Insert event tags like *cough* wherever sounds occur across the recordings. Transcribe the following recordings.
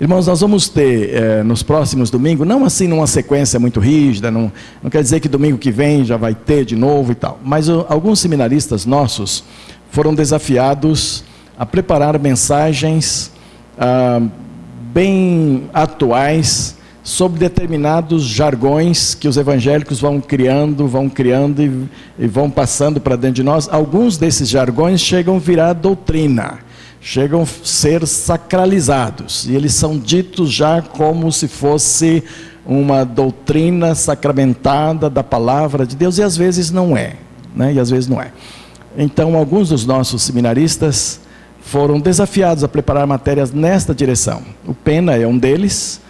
Irmãos, nós vamos ter eh, nos próximos domingos, não assim numa sequência muito rígida, não, não quer dizer que domingo que vem já vai ter de novo e tal, mas alguns seminaristas nossos foram desafiados a preparar mensagens ah, bem atuais sobre determinados jargões que os evangélicos vão criando, vão criando e, e vão passando para dentro de nós. Alguns desses jargões chegam a virar doutrina, chegam a ser sacralizados, e eles são ditos já como se fosse uma doutrina sacramentada da palavra de Deus, e às vezes não é, né? e às vezes não é. Então, alguns dos nossos seminaristas foram desafiados a preparar matérias nesta direção. O Pena é um deles,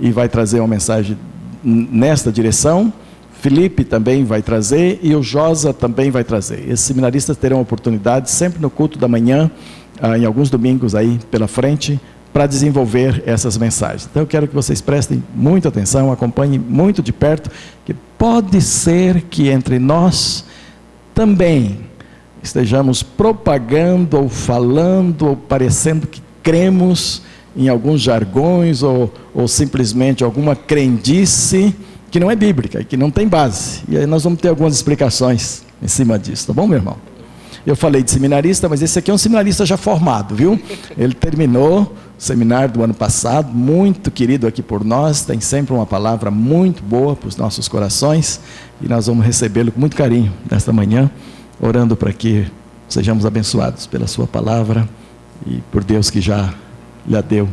e vai trazer uma mensagem nesta direção. Felipe também vai trazer e o Josa também vai trazer. Esses seminaristas terão oportunidade sempre no culto da manhã, em alguns domingos aí pela frente, para desenvolver essas mensagens. Então eu quero que vocês prestem muita atenção, acompanhem muito de perto, que pode ser que entre nós também estejamos propagando ou falando ou parecendo que cremos em alguns jargões ou, ou simplesmente alguma crendice que não é bíblica e que não tem base. E aí nós vamos ter algumas explicações em cima disso, tá bom, meu irmão? Eu falei de seminarista, mas esse aqui é um seminarista já formado, viu? Ele terminou o seminário do ano passado, muito querido aqui por nós, tem sempre uma palavra muito boa para os nossos corações e nós vamos recebê-lo com muito carinho nesta manhã, orando para que sejamos abençoados pela Sua palavra e por Deus que já lhe deu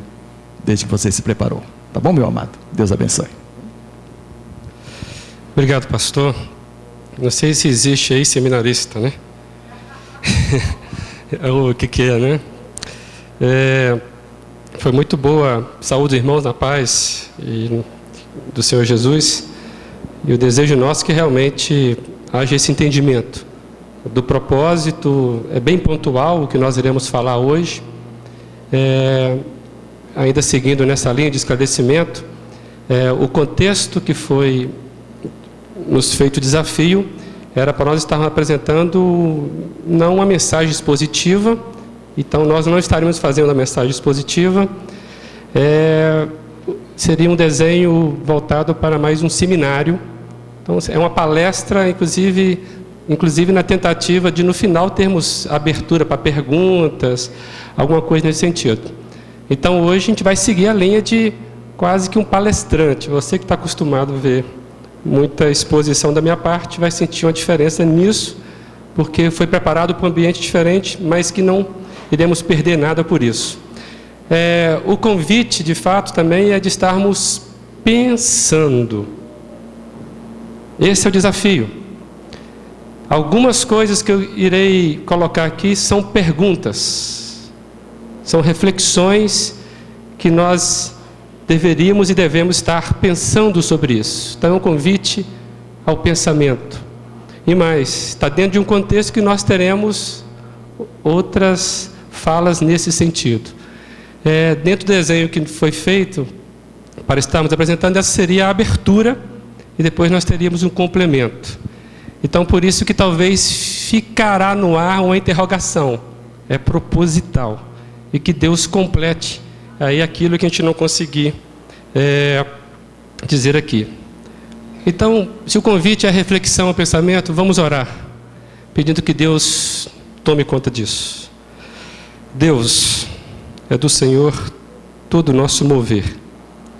desde que você se preparou. Tá bom, meu amado? Deus abençoe. Obrigado, pastor. Não sei se existe aí seminarista, né? *laughs* o que, que é, né? É, foi muito boa. Saúde, irmãos, na paz e do Senhor Jesus. E o desejo nosso é que realmente haja esse entendimento do propósito. É bem pontual o que nós iremos falar hoje é, ainda seguindo nessa linha de esclarecimento, é, o contexto que foi nos feito desafio era para nós estarmos apresentando não uma mensagem expositiva, então nós não estaríamos fazendo a mensagem expositiva, é, seria um desenho voltado para mais um seminário. Então é uma palestra, inclusive, inclusive na tentativa de no final termos abertura para perguntas, alguma coisa nesse sentido. Então hoje a gente vai seguir a linha de quase que um palestrante. Você que está acostumado a ver muita exposição da minha parte vai sentir uma diferença nisso, porque foi preparado para um ambiente diferente, mas que não iremos perder nada por isso. É, o convite, de fato, também é de estarmos pensando. Esse é o desafio. Algumas coisas que eu irei colocar aqui são perguntas são reflexões que nós deveríamos e devemos estar pensando sobre isso. Então é um convite ao pensamento. E mais, está dentro de um contexto que nós teremos outras falas nesse sentido. É, dentro do desenho que foi feito, para estarmos apresentando, essa seria a abertura e depois nós teríamos um complemento. Então, por isso que talvez ficará no ar uma interrogação. É proposital e que Deus complete aí aquilo que a gente não conseguir é, dizer aqui. Então, se o convite é reflexão, ao pensamento, vamos orar, pedindo que Deus tome conta disso. Deus, é do Senhor todo o nosso mover,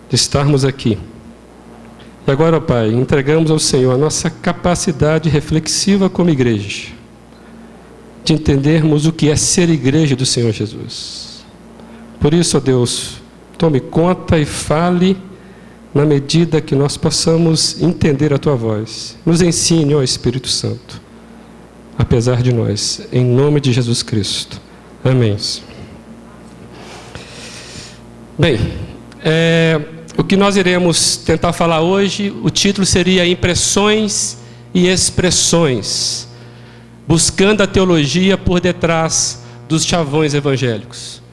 de estarmos aqui. E agora, Pai, entregamos ao Senhor a nossa capacidade reflexiva como igreja, de entendermos o que é ser igreja do Senhor Jesus por isso, ó Deus, tome conta e fale na medida que nós possamos entender a tua voz. Nos ensine, ó Espírito Santo, apesar de nós, em nome de Jesus Cristo. Amém. Bem, é, o que nós iremos tentar falar hoje, o título seria Impressões e Expressões, buscando a teologia por detrás dos chavões evangélicos.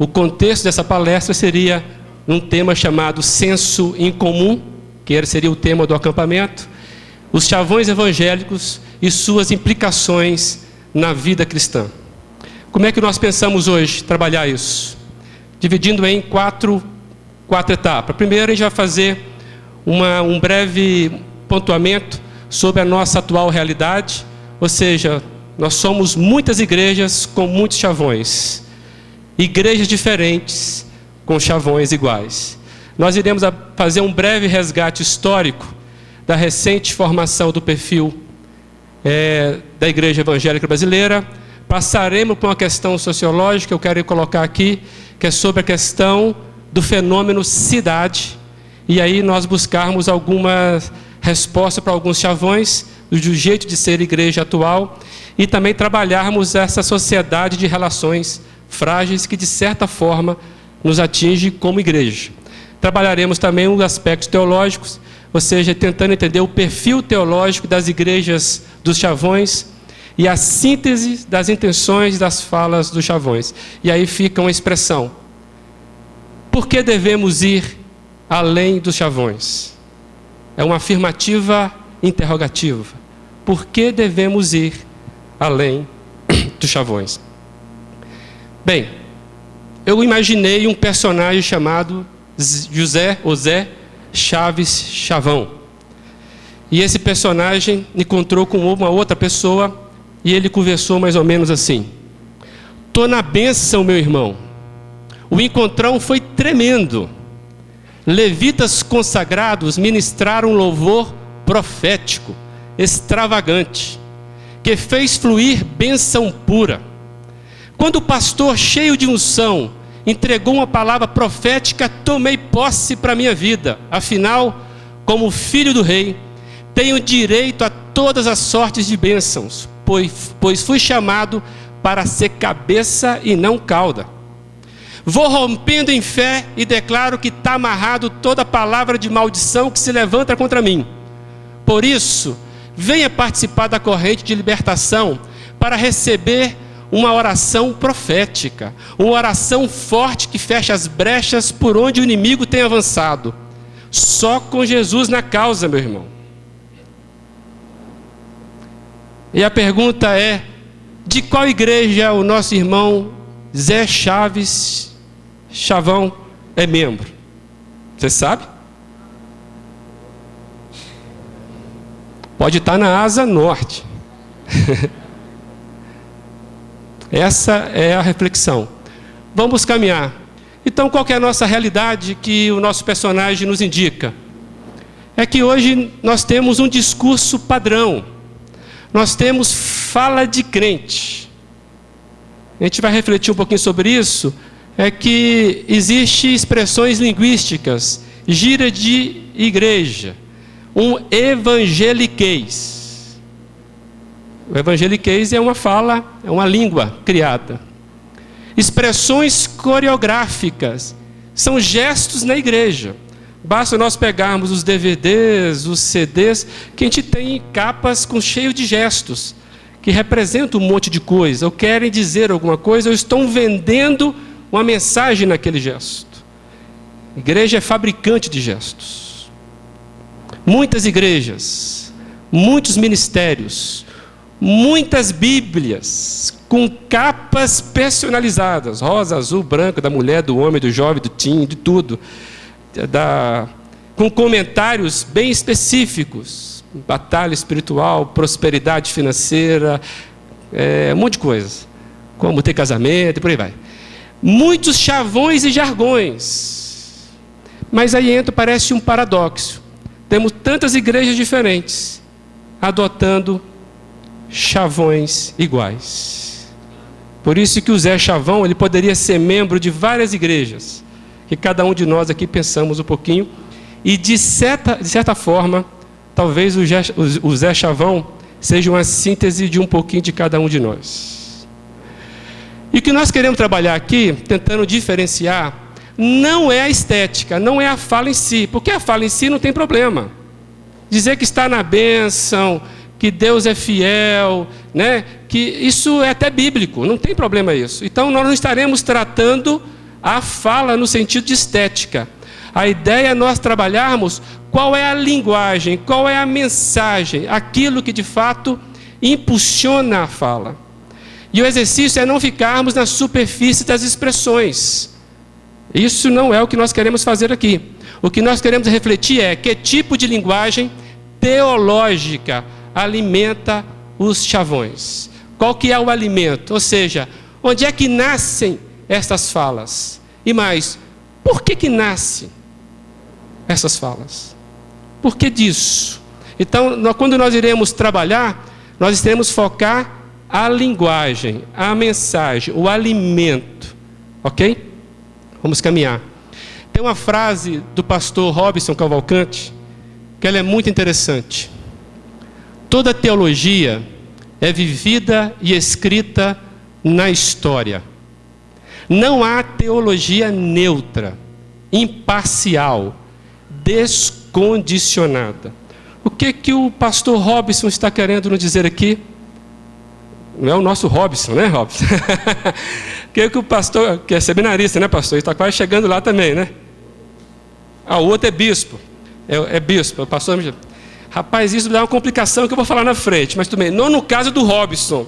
O contexto dessa palestra seria um tema chamado senso em comum, que seria o tema do acampamento, os chavões evangélicos e suas implicações na vida cristã. Como é que nós pensamos hoje trabalhar isso? Dividindo em quatro quatro etapas. Primeiro, a gente vai fazer uma, um breve pontuamento sobre a nossa atual realidade, ou seja, nós somos muitas igrejas com muitos chavões, igrejas diferentes com chavões iguais. Nós iremos fazer um breve resgate histórico da recente formação do perfil é, da Igreja Evangélica Brasileira. Passaremos por uma questão sociológica que eu quero colocar aqui, que é sobre a questão do fenômeno cidade. E aí nós buscarmos alguma resposta para alguns chavões do jeito de ser igreja atual e também trabalharmos essa sociedade de relações frágeis que de certa forma nos atinge como igreja. Trabalharemos também os aspectos teológicos, ou seja, tentando entender o perfil teológico das igrejas dos chavões e a síntese das intenções das falas dos chavões. E aí fica uma expressão: por que devemos ir além dos chavões? É uma afirmativa interrogativa. Por que devemos ir além dos chavões? Bem, eu imaginei um personagem chamado José José Chaves Chavão. E esse personagem encontrou com uma outra pessoa e ele conversou mais ou menos assim: Tô na benção, meu irmão. O encontrão foi tremendo. Levitas consagrados ministraram um louvor profético, extravagante, que fez fluir bênção pura. Quando o pastor, cheio de unção, entregou uma palavra profética, tomei posse para a minha vida. Afinal, como filho do rei, tenho direito a todas as sortes de bênçãos, pois, pois fui chamado para ser cabeça e não cauda. Vou rompendo em fé e declaro que está amarrado toda palavra de maldição que se levanta contra mim. Por isso, venha participar da corrente de libertação para receber uma oração profética, uma oração forte que fecha as brechas por onde o inimigo tem avançado. Só com Jesus na causa, meu irmão. E a pergunta é: de qual igreja o nosso irmão Zé Chaves Chavão é membro? Você sabe? Pode estar na asa norte. *laughs* Essa é a reflexão. Vamos caminhar. Então, qual é a nossa realidade que o nosso personagem nos indica? É que hoje nós temos um discurso padrão. Nós temos fala de crente. A gente vai refletir um pouquinho sobre isso. É que existe expressões linguísticas, gira de igreja, um evangeliquez. O evangeliquez é uma fala, é uma língua criada. Expressões coreográficas são gestos na igreja. Basta nós pegarmos os DVDs, os CDs, que a gente tem capas com cheio de gestos, que representam um monte de coisa, ou querem dizer alguma coisa, ou estão vendendo uma mensagem naquele gesto. A igreja é fabricante de gestos. Muitas igrejas, muitos ministérios, muitas Bíblias com capas personalizadas, rosa, azul, branco, da mulher, do homem, do jovem, do teen, de tudo, da, com comentários bem específicos, batalha espiritual, prosperidade financeira, é, um monte de coisas, como ter casamento e por aí vai. Muitos chavões e jargões. Mas aí entra, parece um paradoxo. Temos tantas igrejas diferentes adotando chavões iguais. Por isso que o Zé Chavão, ele poderia ser membro de várias igrejas, que cada um de nós aqui pensamos um pouquinho, e de certa, de certa forma, talvez o Zé, o Zé Chavão seja uma síntese de um pouquinho de cada um de nós. E o que nós queremos trabalhar aqui, tentando diferenciar, não é a estética, não é a fala em si, porque a fala em si não tem problema. Dizer que está na bênção, que Deus é fiel, né? Que isso é até bíblico, não tem problema isso. Então nós não estaremos tratando a fala no sentido de estética. A ideia é nós trabalharmos qual é a linguagem, qual é a mensagem, aquilo que de fato impulsiona a fala. E o exercício é não ficarmos na superfície das expressões. Isso não é o que nós queremos fazer aqui. O que nós queremos refletir é que tipo de linguagem teológica alimenta os chavões. Qual que é o alimento? Ou seja, onde é que nascem estas falas? E mais, por que que nascem essas falas? Por que disso? Então, quando nós iremos trabalhar, nós teremos focar a linguagem, a mensagem, o alimento. Ok? Vamos caminhar. Tem uma frase do pastor Robson Cavalcante que ela é muito interessante. Toda teologia é vivida e escrita na história. Não há teologia neutra, imparcial, descondicionada. O que que o pastor Robson está querendo nos dizer aqui? Não é o nosso Robson, né, Robson? *laughs* que, que o pastor, que é seminarista, né, pastor? Está quase chegando lá também, né? Ah, o outro é bispo. É, é bispo, o pastor. Rapaz, isso dá uma complicação que eu vou falar na frente, mas também não no caso do Robson.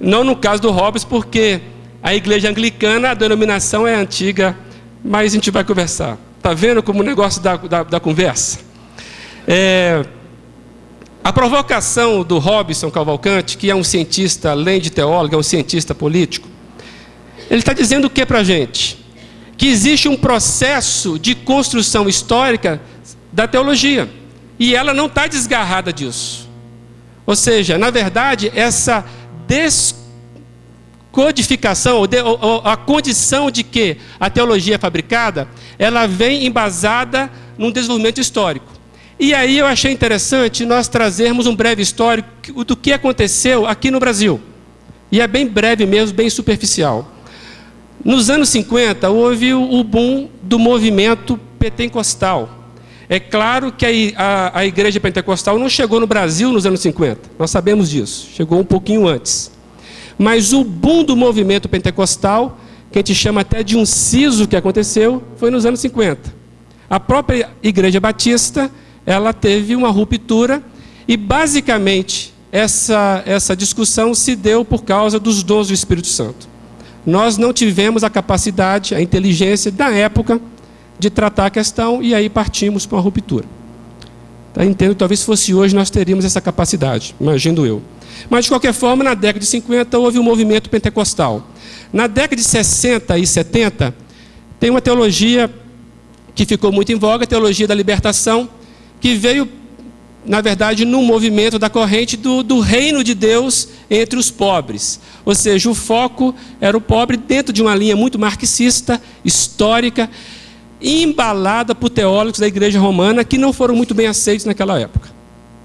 Não no caso do Robson, porque a igreja anglicana, a denominação é antiga, mas a gente vai conversar. Está vendo como o negócio da, da, da conversa? É, a provocação do Robson Cavalcante, que é um cientista, além de teólogo, é um cientista político, ele está dizendo o que para a gente? Que existe um processo de construção histórica da teologia. E ela não está desgarrada disso. Ou seja, na verdade, essa descodificação, ou, a condição de que a teologia é fabricada, ela vem embasada num desenvolvimento histórico. E aí eu achei interessante nós trazermos um breve histórico do que aconteceu aqui no Brasil. E é bem breve mesmo, bem superficial. Nos anos 50, houve o boom do movimento pentecostal. É claro que a, a, igreja pentecostal não chegou no Brasil nos anos 50, nós sabemos disso, chegou um pouquinho antes. Mas o boom do movimento pentecostal, que a gente chama até de um siso que aconteceu, foi nos anos 50. A própria igreja batista, ela teve uma ruptura e basicamente essa, essa discussão se deu por causa dos dons do Espírito Santo nós não tivemos a capacidade, a inteligência da época de tratar a questão e aí partimos para uma ruptura. Tá, entendo, talvez fosse hoje nós teríamos essa capacidade, imagino eu. Mas de qualquer forma, na década de 50 houve um movimento pentecostal. Na década de 60 e 70 tem uma teologia que ficou muito em voga, a teologia da libertação, que veio na verdade, no movimento da corrente do, do, reino de Deus entre os pobres. Ou seja, o foco era o pobre dentro de uma linha muito marxista, histórica, embalada por teólogos da igreja romana que não foram muito bem aceitos naquela época.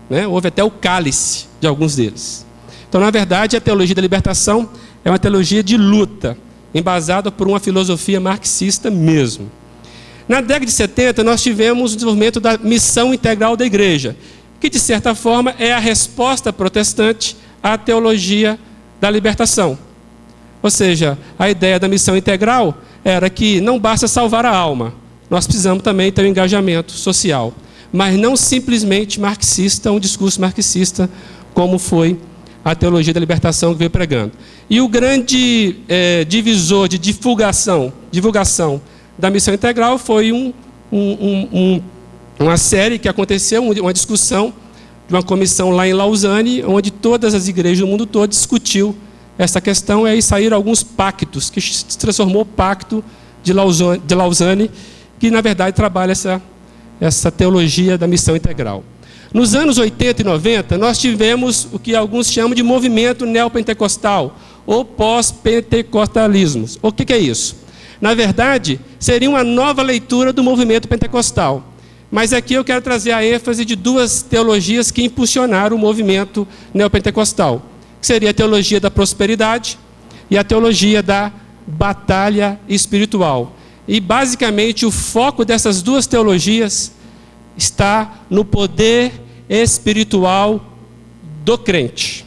Né? Houve até o cálice de alguns deles. Então, na verdade, a teologia da libertação é uma teologia de luta, embasada por uma filosofia marxista mesmo. Na década de 70, nós tivemos o desenvolvimento da missão integral da igreja, que de certa forma é a resposta protestante à teologia da libertação. Ou seja, a ideia da missão integral era que não basta salvar a alma, nós precisamos também ter um engajamento social, mas não simplesmente marxista, um discurso marxista, como foi a teologia da libertação que veio pregando. E o grande é, divisor de divulgação, divulgação da missão integral foi um, um, um uma série que aconteceu, uma discussão de uma comissão lá em Lausanne, onde todas as igrejas do mundo todo discutiu essa questão, e aí saíram alguns pactos, que se transformou o pacto de Lausanne, de Lausanne que na verdade trabalha essa, essa teologia da missão integral. Nos anos 80 e 90, nós tivemos o que alguns chamam de movimento neopentecostal, ou pós-pentecostalismo. O que, que é isso? Na verdade, seria uma nova leitura do movimento pentecostal mas aqui eu quero trazer a ênfase de duas teologias que impulsionaram o movimento neopentecostal, que seria a teologia da prosperidade e a teologia da batalha espiritual. E basicamente o foco dessas duas teologias está no poder espiritual do crente.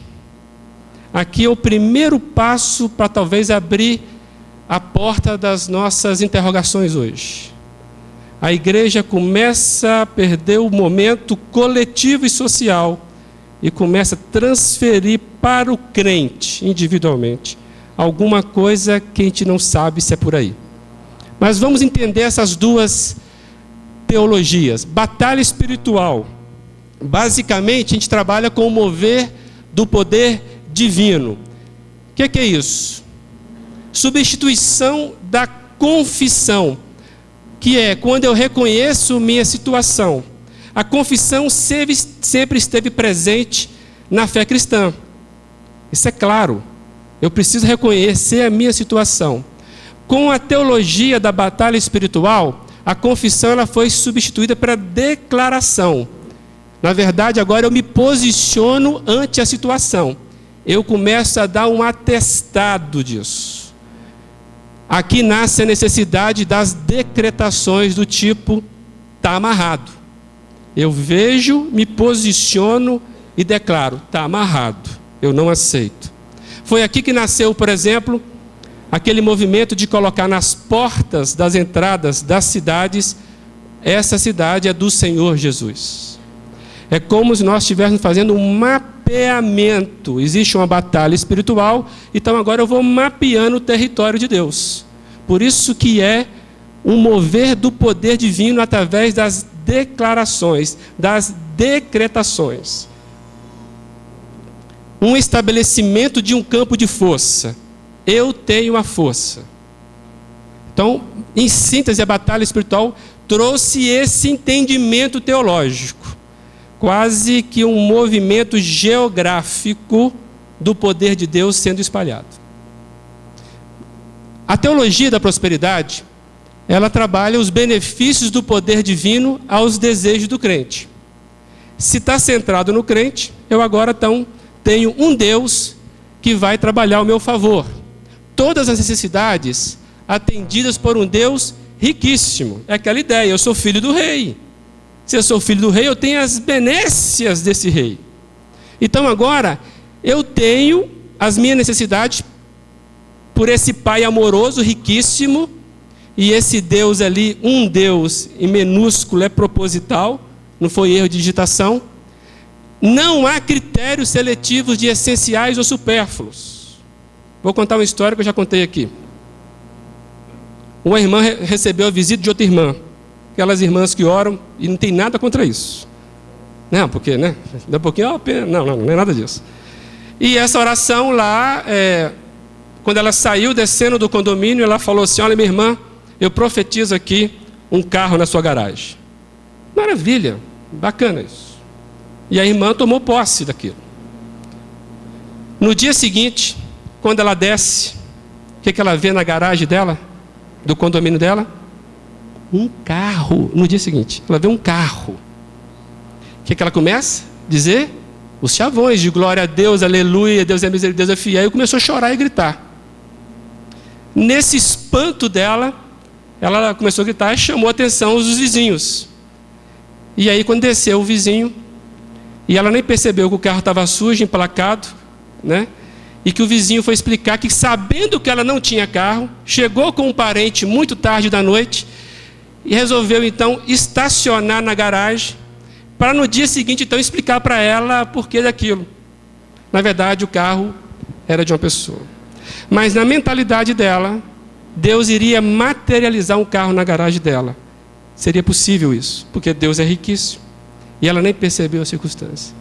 Aqui é o primeiro passo para talvez abrir a porta das nossas interrogações hoje a igreja começa a perder o momento coletivo e social e começa a transferir para o crente, individualmente, alguma coisa que a gente não sabe se é por aí. Mas vamos entender essas duas teologias. Batalha espiritual. Basicamente, a gente trabalha com o mover do poder divino. O que, que é isso? Substituição da confissão, que é quando eu reconheço minha situação. A confissão sempre, sempre esteve presente na fé cristã. Isso é claro. Eu preciso reconhecer a minha situação. Com a teologia da batalha espiritual, a confissão ela foi substituída para declaração. Na verdade, agora eu me posiciono ante a situação. Eu começo a dar um atestado disso. Aqui nasce a necessidade das decretações do tipo está amarrado. Eu vejo, me posiciono e declaro: está amarrado, eu não aceito. Foi aqui que nasceu, por exemplo, aquele movimento de colocar nas portas das entradas das cidades, essa cidade é do Senhor Jesus. É como se nós estivéssemos fazendo um mapeamento. Existe uma batalha espiritual, então agora eu vou mapeando o território de Deus. Por isso que é um mover do poder divino através das declarações, das decretações. Um estabelecimento de um campo de força. Eu tenho a força. Então, em síntese, a batalha espiritual trouxe esse entendimento teológico, quase que um movimento geográfico do poder de Deus sendo espalhado. A teologia da prosperidade ela trabalha os benefícios do poder divino aos desejos do crente. Se está centrado no crente, eu agora então tenho um Deus que vai trabalhar ao meu favor. Todas as necessidades atendidas por um Deus riquíssimo. É aquela ideia, eu sou filho do rei. Se eu sou filho do rei, eu tenho as benécias desse rei. Então agora, eu tenho as minhas necessidades por esse pai amoroso, riquíssimo, e esse Deus ali, um Deus em minúsculo, é proposital, não foi erro de digitação. Não há critérios seletivos de essenciais ou supérfluos. Vou contar uma história que eu já contei aqui. Uma irmã recebeu a visita de outra irmã. Aquelas irmãs que oram e não tem nada contra isso. Não, porque, né? Dá um pouquinho, ó, não, não, não é nada disso. E essa oração lá, é, quando ela saiu descendo do condomínio, ela falou assim: Olha, minha irmã, eu profetizo aqui um carro na sua garagem. Maravilha, bacana isso. E a irmã tomou posse daquilo. No dia seguinte, quando ela desce, o que, que ela vê na garagem dela, do condomínio dela? Um carro. No dia seguinte, ela vê um carro. O que, que ela começa? Dizer os chavões de glória a Deus, aleluia, Deus é misericórdia, Deus é fiel. E começou a chorar e gritar. Nesse espanto dela, ela começou a gritar e chamou a atenção dos vizinhos. E aí, quando desceu o vizinho, e ela nem percebeu que o carro estava sujo, emplacado, né? E que o vizinho foi explicar que, sabendo que ela não tinha carro, chegou com um parente muito tarde da noite e resolveu então estacionar na garagem para no dia seguinte então explicar para ela por que daquilo. Na verdade, o carro era de uma pessoa. Mas na mentalidade dela, Deus iria materializar um carro na garagem dela. Seria possível isso, porque Deus é riquíssimo. E ela nem percebeu a circunstância.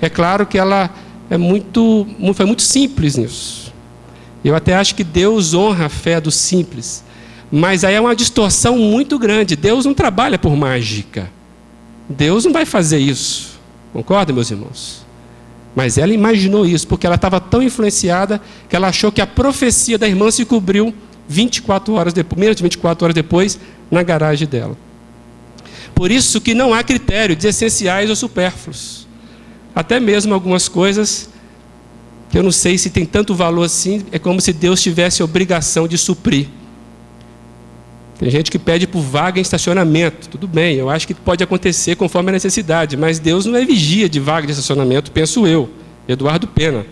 É claro que ela é muito, foi muito simples nisso. Eu até acho que Deus honra a fé do simples. Mas aí é uma distorção muito grande. Deus não trabalha por mágica. Deus não vai fazer isso. Concorda, meus irmãos? Mas ela imaginou isso, porque ela estava tão influenciada que ela achou que a profecia da irmã se cobriu 24 horas depois, menos de 24 horas depois, na garagem dela. Por isso que não há critério de essenciais ou supérfluos. Até mesmo algumas coisas que eu não sei se tem tanto valor assim, é como se Deus tivesse obrigação de suprir. Tem gente que pede por vaga em estacionamento. Tudo bem, eu acho que pode acontecer conforme a necessidade, mas Deus não é vigia de vaga de estacionamento, penso eu, Eduardo Pena.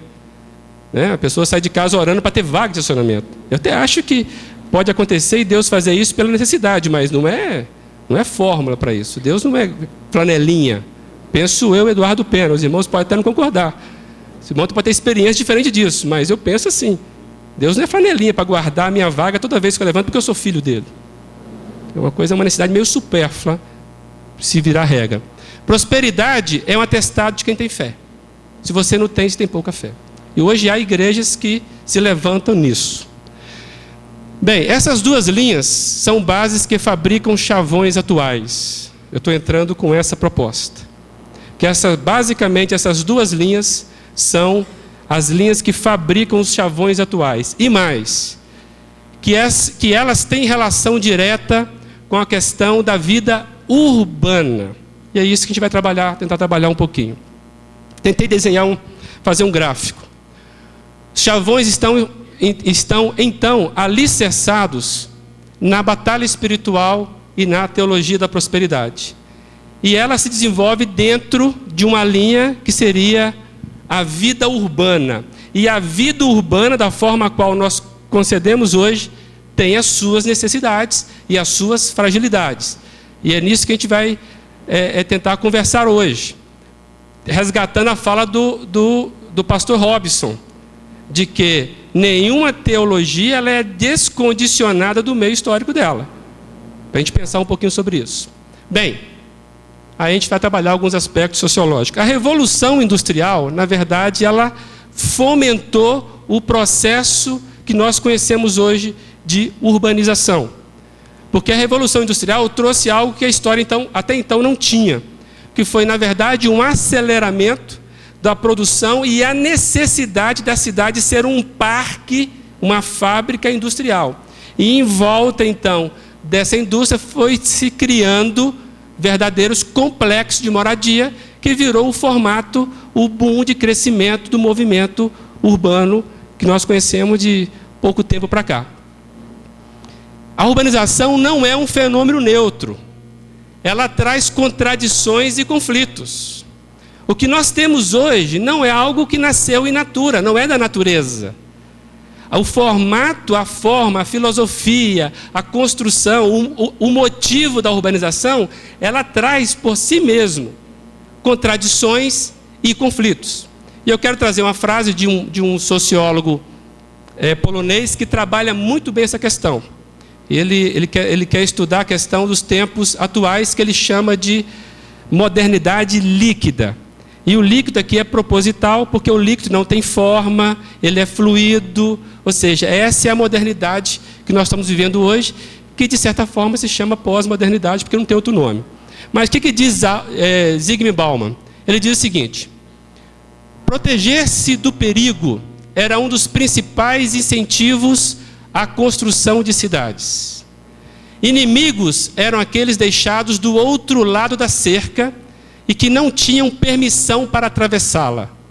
Né? A pessoa sai de casa orando para ter vaga de estacionamento. Eu até acho que pode acontecer e Deus fazer isso pela necessidade, mas não é, não é fórmula para isso. Deus não é flanelinha. Penso eu, Eduardo Pena. Os irmãos podem até não concordar. Os irmãos podem ter experiência diferente disso, mas eu penso assim. Deus não é flanelinha para guardar a minha vaga toda vez que eu levanto, porque eu sou filho dele. É uma coisa, uma necessidade meio supérflua se virar regra. Prosperidade é um atestado de quem tem fé. Se você não tem, você tem pouca fé. E hoje há igrejas que se levantam nisso. Bem, essas duas linhas são bases que fabricam chavões atuais. Eu estou entrando com essa proposta. Que essa, basicamente essas duas linhas são as linhas que fabricam os chavões atuais. E mais, que, as, que elas têm relação direta com a questão da vida urbana. E é isso que a gente vai trabalhar, tentar trabalhar um pouquinho. Tentei desenhar um, fazer um gráfico. Os chavões estão, estão então alicerçados na batalha espiritual e na teologia da prosperidade. E ela se desenvolve dentro de uma linha que seria a vida urbana. E a vida urbana, da forma a qual nós concedemos hoje, tem as suas necessidades e as suas fragilidades. E é nisso que a gente vai é, é tentar conversar hoje. Resgatando a fala do, do, do pastor Robson, de que nenhuma teologia ela é descondicionada do meio histórico dela. Para a gente pensar um pouquinho sobre isso. Bem, a gente vai trabalhar alguns aspectos sociológicos. A revolução industrial, na verdade, ela fomentou o processo que nós conhecemos hoje de urbanização. Porque a revolução industrial trouxe algo que a história então, até então não tinha, que foi na verdade um aceleramento da produção e a necessidade da cidade ser um parque, uma fábrica industrial. E em volta então dessa indústria foi se criando verdadeiros complexos de moradia, que virou o formato, o boom de crescimento do movimento urbano que nós conhecemos de pouco tempo para cá. A urbanização não é um fenômeno neutro. Ela traz contradições e conflitos. O que nós temos hoje não é algo que nasceu in natura, não é da natureza. O formato, a forma, a filosofia, a construção, o, o, motivo da urbanização, ela traz por si mesmo contradições e conflitos. E eu quero trazer uma frase de um, de um sociólogo é, polonês que trabalha muito bem essa questão. Ele, ele, quer, ele quer estudar a questão dos tempos atuais, que ele chama de modernidade líquida. E o líquido aqui é proposital, porque o líquido não tem forma, ele é fluido, ou seja, essa é a modernidade que nós estamos vivendo hoje, que de certa forma se chama pós-modernidade, porque não tem outro nome. Mas o que, que diz é, Zygmunt Bauman? Ele diz o seguinte: proteger-se do perigo era um dos principais incentivos à construção de cidades. Inimigos eram aqueles deixados do outro lado da cerca e que não tinham permissão para atravessá-la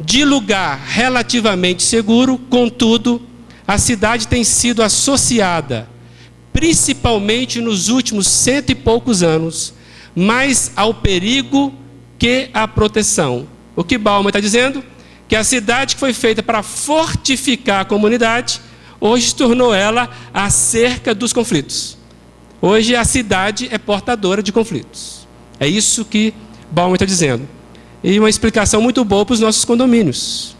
de lugar relativamente seguro, contudo, a cidade tem sido associada, principalmente nos últimos cento e poucos anos, mais ao perigo que à proteção. O que Bauman está dizendo? Que a cidade que foi feita para fortificar a comunidade, hoje tornou ela a cerca dos conflitos. Hoje a cidade é portadora de conflitos. É isso que Bauman está dizendo e uma explicação muito boa para os nossos condomínios.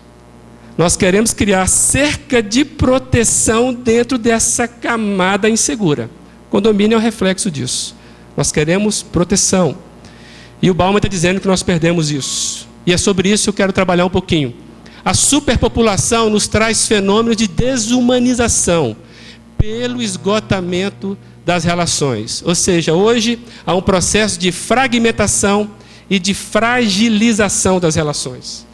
Nós queremos criar cerca de proteção dentro dessa camada insegura. Condomínio é o reflexo disso. Nós queremos proteção. E o Bauman está dizendo que nós perdemos isso. E é sobre isso que eu quero trabalhar um pouquinho. A superpopulação nos traz fenômenos de desumanização pelo esgotamento das relações. Ou seja, hoje há um processo de fragmentação e de fragilização das relações.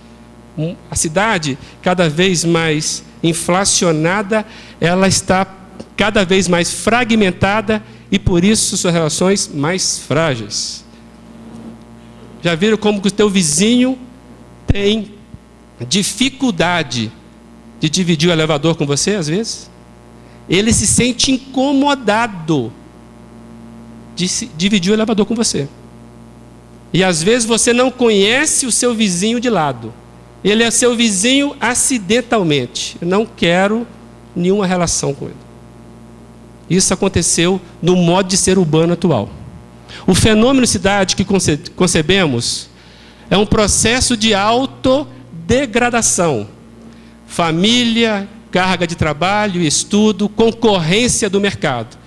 A cidade, cada vez mais inflacionada, ela está cada vez mais fragmentada e por isso suas relações mais frágeis. Já viram como que o teu vizinho tem dificuldade de dividir o elevador com você às vezes? Ele se sente incomodado de dividir o elevador com você. E às vezes você não conhece o seu vizinho de lado. Ele é seu vizinho acidentalmente. Eu não quero nenhuma relação com ele. Isso aconteceu no modo de ser urbano atual. O fenômeno cidade que concebemos é um processo de autodegradação. Família, carga de trabalho, estudo, concorrência do mercado.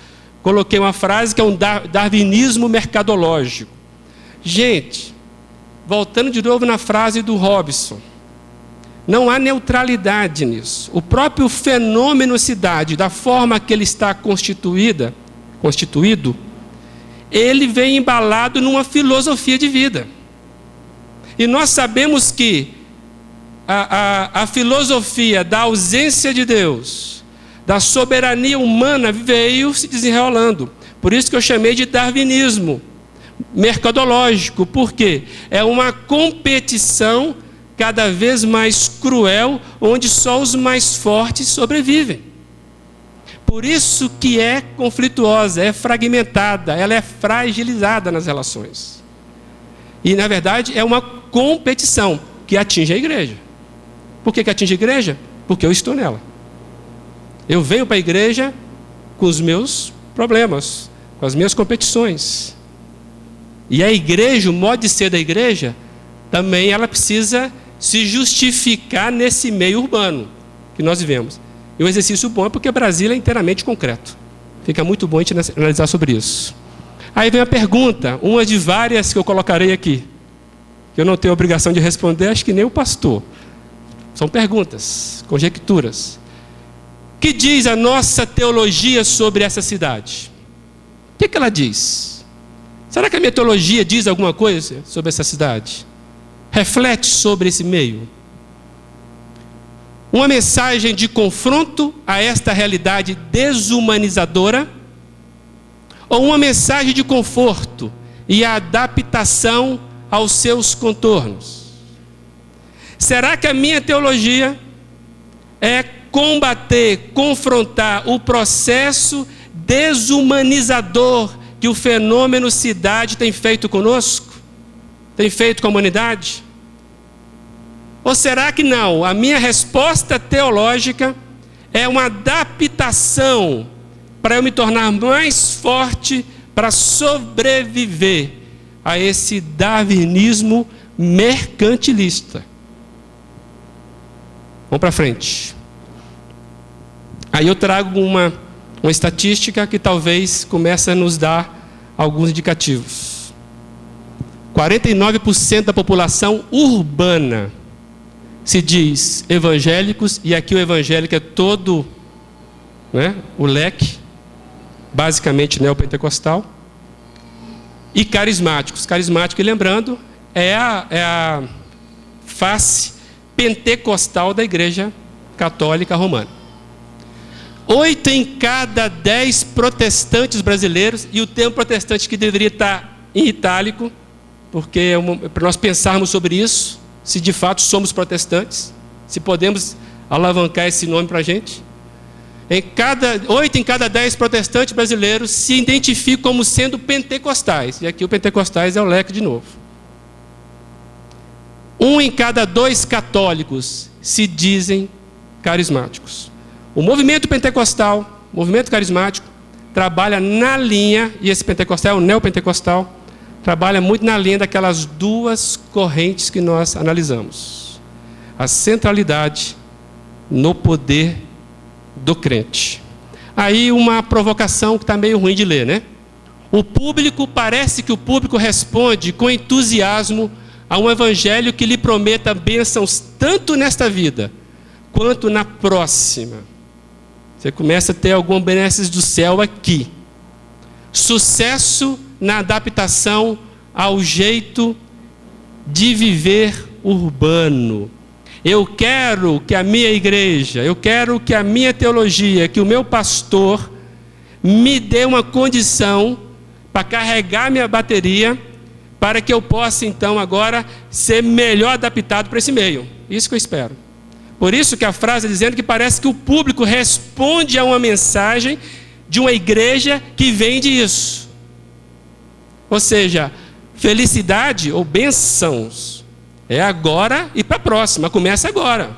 coloquei uma frase que é um darwinismo mercadológico. Gente, voltando de novo na frase do Robson, não há neutralidade nisso. O próprio fenômeno cidade, da forma que ele está constituída, constituído, ele vem embalado numa filosofia de vida. E nós sabemos que a, a, a filosofia da ausência de Deus, da soberania humana, veio se desenrolando. Por isso que eu chamei de darwinismo mercadológico, porque é uma competição cada vez mais cruel, onde só os mais fortes sobrevivem. Por isso que é conflituosa, é fragmentada, ela é fragilizada nas relações. E na verdade é uma competição que atinge a igreja. Por que, que atinge a igreja? Porque eu estou nela. Eu venho para a igreja com os meus problemas, com as minhas competições. E a igreja, o modo de ser da igreja, também ela precisa se justificar nesse meio urbano que nós vivemos. E o exercício bom é porque Brasília é inteiramente concreto. Fica muito bom a gente analisar sobre isso. Aí vem a pergunta, uma de várias que eu colocarei aqui, que eu não tenho obrigação de responder, acho que nem o pastor. São perguntas, conjecturas. Que diz a nossa teologia sobre essa cidade? O que, que ela diz? Será que a minha teologia diz alguma coisa sobre essa cidade? Reflete sobre esse meio? Uma mensagem de confronto a esta realidade desumanizadora? Ou uma mensagem de conforto e adaptação aos seus contornos? Será que a minha teologia é combater, confrontar o processo desumanizador que o fenômeno cidade tem feito conosco? Tem feito com a humanidade? Ou será que não? A minha resposta teológica é uma adaptação para eu me tornar mais forte para sobreviver a esse darwinismo mercantilista. Vamos para frente. Aí eu trago uma uma estatística que talvez comece a nos dar alguns indicativos. 49% da população urbana se diz evangélicos, e aqui o evangélico é todo né, o leque, basicamente neopentecostal, e carismáticos. Carismático, e lembrando, é a, é a face pentecostal da Igreja Católica Romana. Oito em cada dez protestantes brasileiros, e o termo protestante que deveria estar em itálico, porque é para nós pensarmos sobre isso, se de fato somos protestantes, se podemos alavancar esse nome para a gente. Em cada, oito em cada dez protestantes brasileiros se identificam como sendo pentecostais. E aqui o pentecostais é o leque de novo. Um em cada dois católicos se dizem carismáticos. O movimento pentecostal, o movimento carismático, trabalha na linha, e esse pentecostal é o neopentecostal, trabalha muito na linha daquelas duas correntes que nós analisamos. A centralidade no poder do crente. Aí uma provocação que está meio ruim de ler, né? O público, parece que o público responde com entusiasmo a um evangelho que lhe prometa bênçãos tanto nesta vida quanto na próxima. Você começa a ter alguns benesses do céu aqui. Sucesso na adaptação ao jeito de viver urbano. Eu quero que a minha igreja, eu quero que a minha teologia, que o meu pastor me dê uma condição para carregar minha bateria, para que eu possa então agora ser melhor adaptado para esse meio. Isso que eu espero. Por isso que a frase é dizendo que parece que o público responde a uma mensagem de uma igreja que vende isso. Ou seja, felicidade ou bênçãos é agora e para a próxima, começa agora.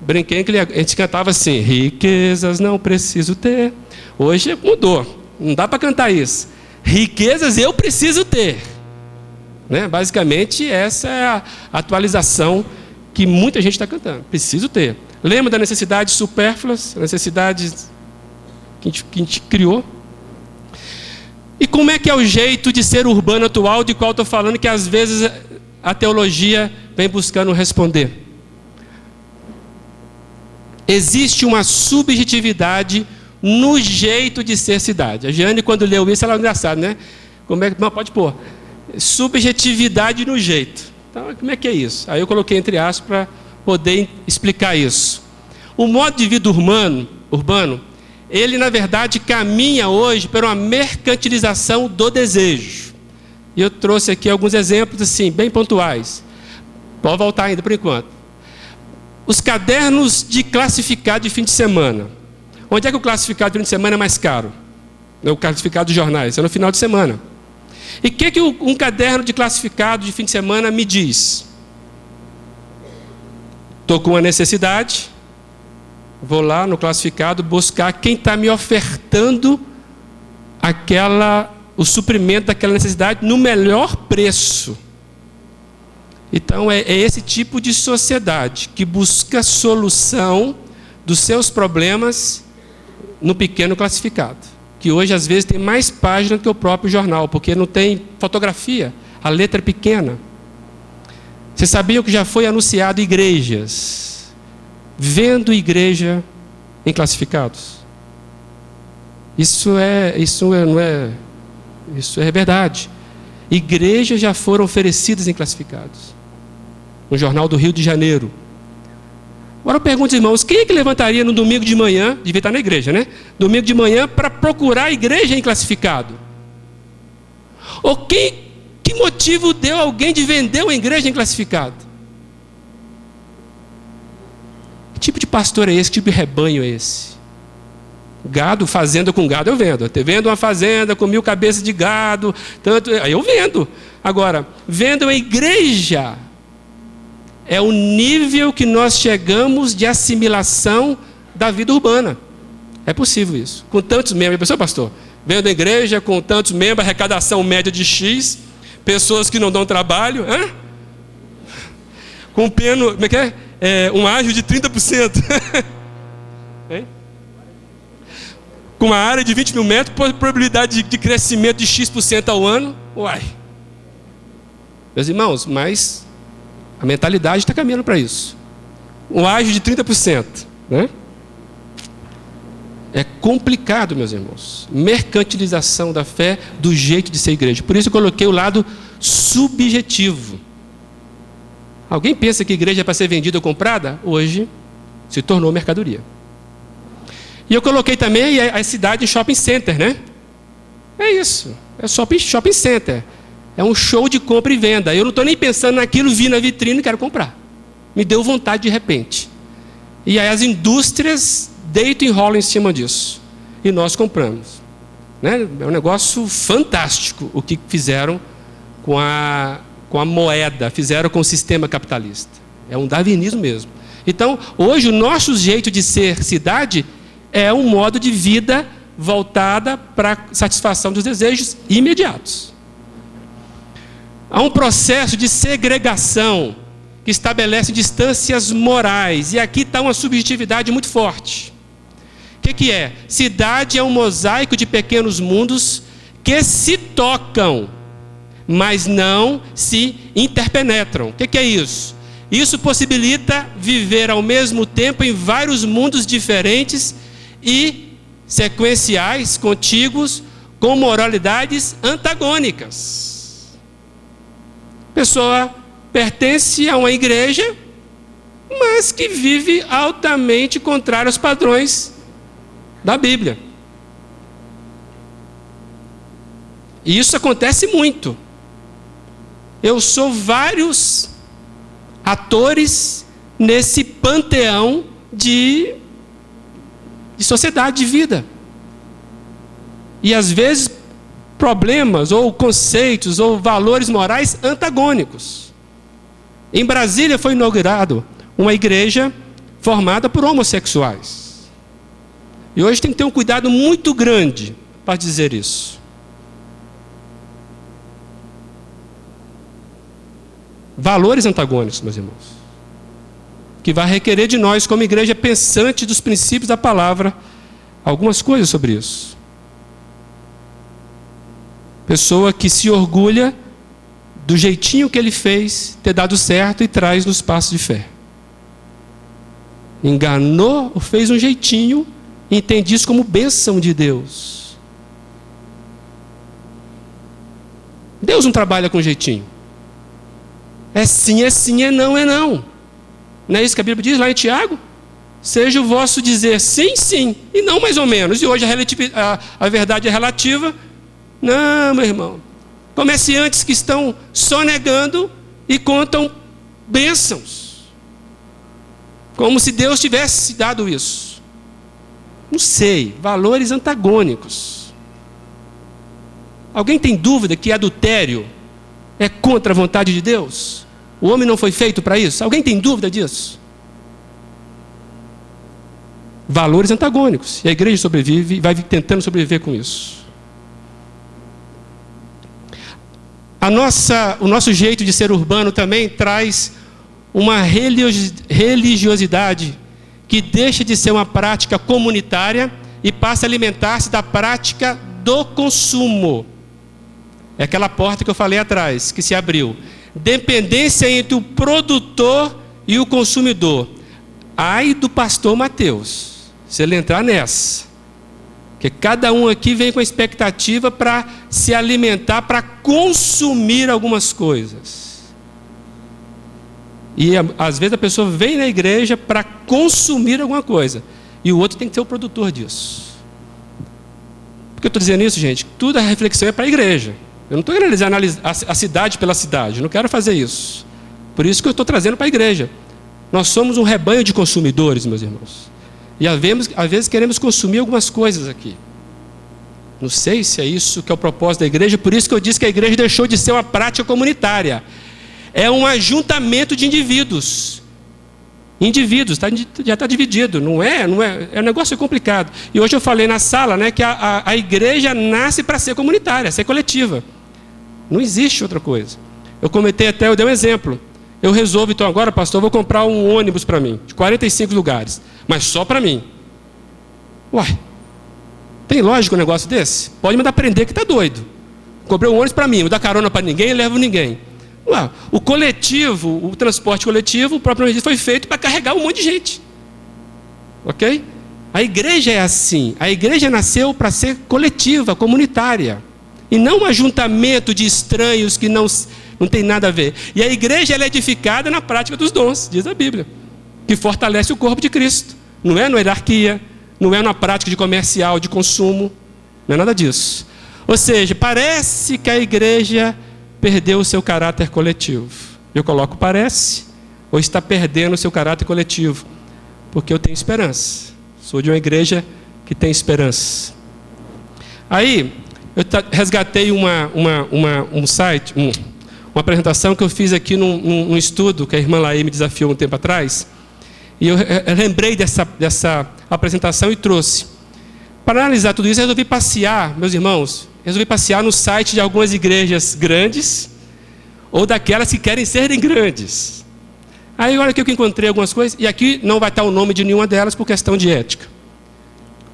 Brinquei que a gente cantava assim: riquezas não preciso ter. Hoje mudou, não dá para cantar isso. Riquezas eu preciso ter. Né? Basicamente, essa é a atualização que muita gente está cantando. Preciso ter. Lembra da necessidade supérfluas, necessidades que a gente, que a gente criou. E como é que é o jeito de ser urbano atual, de qual estou falando, que às vezes a teologia vem buscando responder? Existe uma subjetividade no jeito de ser cidade. A Jane, quando leu isso, ela é engraçada, né? Como é que. Não, pode pôr. Subjetividade no jeito. Então, como é que é isso? Aí eu coloquei entre aspas para poder explicar isso. O modo de vida urbano, urbano, ele na verdade caminha hoje para uma mercantilização do desejo. E eu trouxe aqui alguns exemplos assim, bem pontuais. Pode voltar ainda por enquanto. Os cadernos de classificado de fim de semana. Onde é que o classificado de fim de semana é mais caro? O classificado de jornais, é no final de semana. E o que, que um caderno de classificado de fim de semana me diz? Estou com uma necessidade, vou lá no classificado buscar quem está me ofertando aquela, o suprimento daquela necessidade no melhor preço. Então é, é esse tipo de sociedade que busca solução dos seus problemas no pequeno classificado que hoje às vezes tem mais página que o próprio jornal, porque não tem fotografia, a letra é pequena. Você sabia que já foi anunciado igrejas vendo igreja em classificados? Isso é, isso é, não é, isso é verdade. Igrejas já foram oferecidas em classificados. No jornal do Rio de Janeiro, Agora eu pergunto, irmãos, quem é que levantaria no domingo de manhã, devia estar na igreja, né? Domingo de manhã, para procurar a igreja em classificado? Ou quem, que motivo deu alguém de vender uma igreja em classificado? Que tipo de pastor é esse? Que tipo de rebanho é esse? Gado, fazenda com gado, eu vendo. Eu vendo uma fazenda com mil cabeças de gado, tanto, aí eu vendo. Agora, vendo uma igreja é o nível que nós chegamos de assimilação da vida urbana. É possível isso. Com tantos membros, pessoal, pastor? Vendo a igreja com tantos membros, arrecadação média de X, pessoas que não dão trabalho, hã? com um peno, como é que é? é um ágio de 30%. *laughs* hein? Com uma área de 20 mil metros, probabilidade de, de crescimento de X% ao ano. Uai. Meus irmãos, mas a mentalidade está caminhando para isso. Um ágio de 30%. Né? É complicado, meus irmãos. Mercantilização da fé do jeito de ser igreja. Por isso eu coloquei o lado subjetivo. Alguém pensa que igreja é para ser vendida ou comprada? Hoje se tornou mercadoria. E eu coloquei também a cidade shopping center, né? É isso. É shopping, shopping center. É um show de compra e venda. Eu não estou nem pensando naquilo, vi na vitrine e quero comprar. Me deu vontade de repente. E aí as indústrias deitam e rolam em cima disso. E nós compramos. Né? É um negócio fantástico o que fizeram com a, com a moeda, fizeram com o sistema capitalista. É um darwinismo mesmo. Então, hoje o nosso jeito de ser cidade é um modo de vida voltada para a satisfação dos desejos imediatos. Há um processo de segregação que estabelece distâncias morais, e aqui está uma subjetividade muito forte. O que, que é? Cidade é um mosaico de pequenos mundos que se tocam, mas não se interpenetram. O que, que é isso? Isso possibilita viver ao mesmo tempo em vários mundos diferentes e sequenciais, contíguos, com moralidades antagônicas pessoa pertence a uma igreja, mas que vive altamente contrário aos padrões da Bíblia. E isso acontece muito. Eu sou vários atores nesse panteão de, de sociedade, de vida. E às vezes problemas ou conceitos ou valores morais antagônicos. Em Brasília foi inaugurado uma igreja formada por homossexuais. E hoje tem que ter um cuidado muito grande para dizer isso. Valores antagônicos, meus irmãos. Que vai requerer de nós, como igreja pensante dos princípios da palavra, algumas coisas sobre isso. Pessoa que se orgulha do jeitinho que ele fez ter dado certo e traz nos passos de fé. Enganou ou fez um jeitinho entende isso como bênção de Deus. Deus não trabalha com jeitinho. É sim, é sim, é não, é não. Não é isso que a Bíblia diz lá em Tiago? Seja o vosso dizer sim, sim, e não mais ou menos. E hoje a, a, a verdade é relativa. Não, meu irmão. Comerciantes que estão sonegando e contam bênçãos. Como se Deus tivesse dado isso. Não sei, valores antagônicos. Alguém tem dúvida que adultério é contra a vontade de Deus? O homem não foi feito para isso? Alguém tem dúvida disso? Valores antagônicos. E a igreja sobrevive e vai tentando sobreviver com isso. A nossa, o nosso jeito de ser urbano também traz uma religiosidade que deixa de ser uma prática comunitária e passa a alimentar-se da prática do consumo. É aquela porta que eu falei atrás, que se abriu. Dependência entre o produtor e o consumidor. Ai do pastor Mateus, se ele entrar nessa. Porque cada um aqui vem com a expectativa para se alimentar, para consumir algumas coisas. E às vezes a pessoa vem na igreja para consumir alguma coisa. E o outro tem que ser o produtor disso. Por que eu estou dizendo isso, gente? Tudo a reflexão é para a igreja. Eu não estou querendo a cidade pela cidade. Eu não quero fazer isso. Por isso que eu estou trazendo para a igreja. Nós somos um rebanho de consumidores, meus irmãos. E às vezes, queremos consumir algumas coisas aqui. Não sei se é isso que é o propósito da igreja, por isso que eu disse que a igreja deixou de ser uma prática comunitária. É um ajuntamento de indivíduos. Indivíduos, tá, já está dividido, não é? Não é, é um negócio complicado. E hoje eu falei na sala né, que a, a, a igreja nasce para ser comunitária, ser coletiva. Não existe outra coisa. Eu comentei até, eu dei um exemplo. Eu resolvo, então agora, pastor, eu vou comprar um ônibus para mim, de 45 lugares mas só para mim. Uai, tem lógico um negócio desse? Pode mandar prender que está doido. Comprei um ônibus para mim, não dá carona para ninguém e levo ninguém. Ué, o coletivo, o transporte coletivo, o próprio foi feito para carregar um monte de gente. Ok? A igreja é assim. A igreja nasceu para ser coletiva, comunitária. E não um ajuntamento de estranhos que não, não tem nada a ver. E a igreja é edificada na prática dos dons, diz a Bíblia que fortalece o corpo de Cristo. Não é na hierarquia, não é na prática de comercial, de consumo, não é nada disso. Ou seja, parece que a igreja perdeu o seu caráter coletivo. Eu coloco parece, ou está perdendo o seu caráter coletivo, porque eu tenho esperança. Sou de uma igreja que tem esperança. Aí, eu resgatei uma, uma, uma, um site, um, uma apresentação que eu fiz aqui num, num, num estudo que a irmã Laí me desafiou um tempo atrás e eu, lembrei dessa, dessa apresentação e trouxe. Para analisar tudo isso, eu resolvi passear, meus irmãos, resolvi passear no site de algumas igrejas grandes, ou daquelas que querem serem grandes. Aí olha aqui que eu encontrei algumas coisas, e aqui não vai estar o nome de nenhuma delas por questão de ética.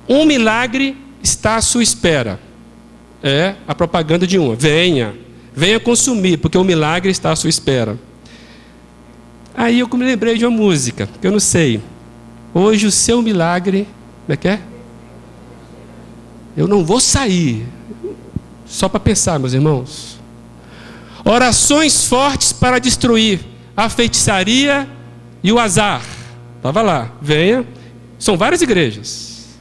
Um milagre está à sua espera. É a propaganda de uma. Venha, venha consumir, porque o milagre está à sua espera. Aí eu me lembrei de uma música, que eu não sei. Hoje o seu milagre, como é que é? Eu não vou sair. Só para pensar, meus irmãos. Orações fortes para destruir a feitiçaria e o azar. Estava lá, venha. São várias igrejas.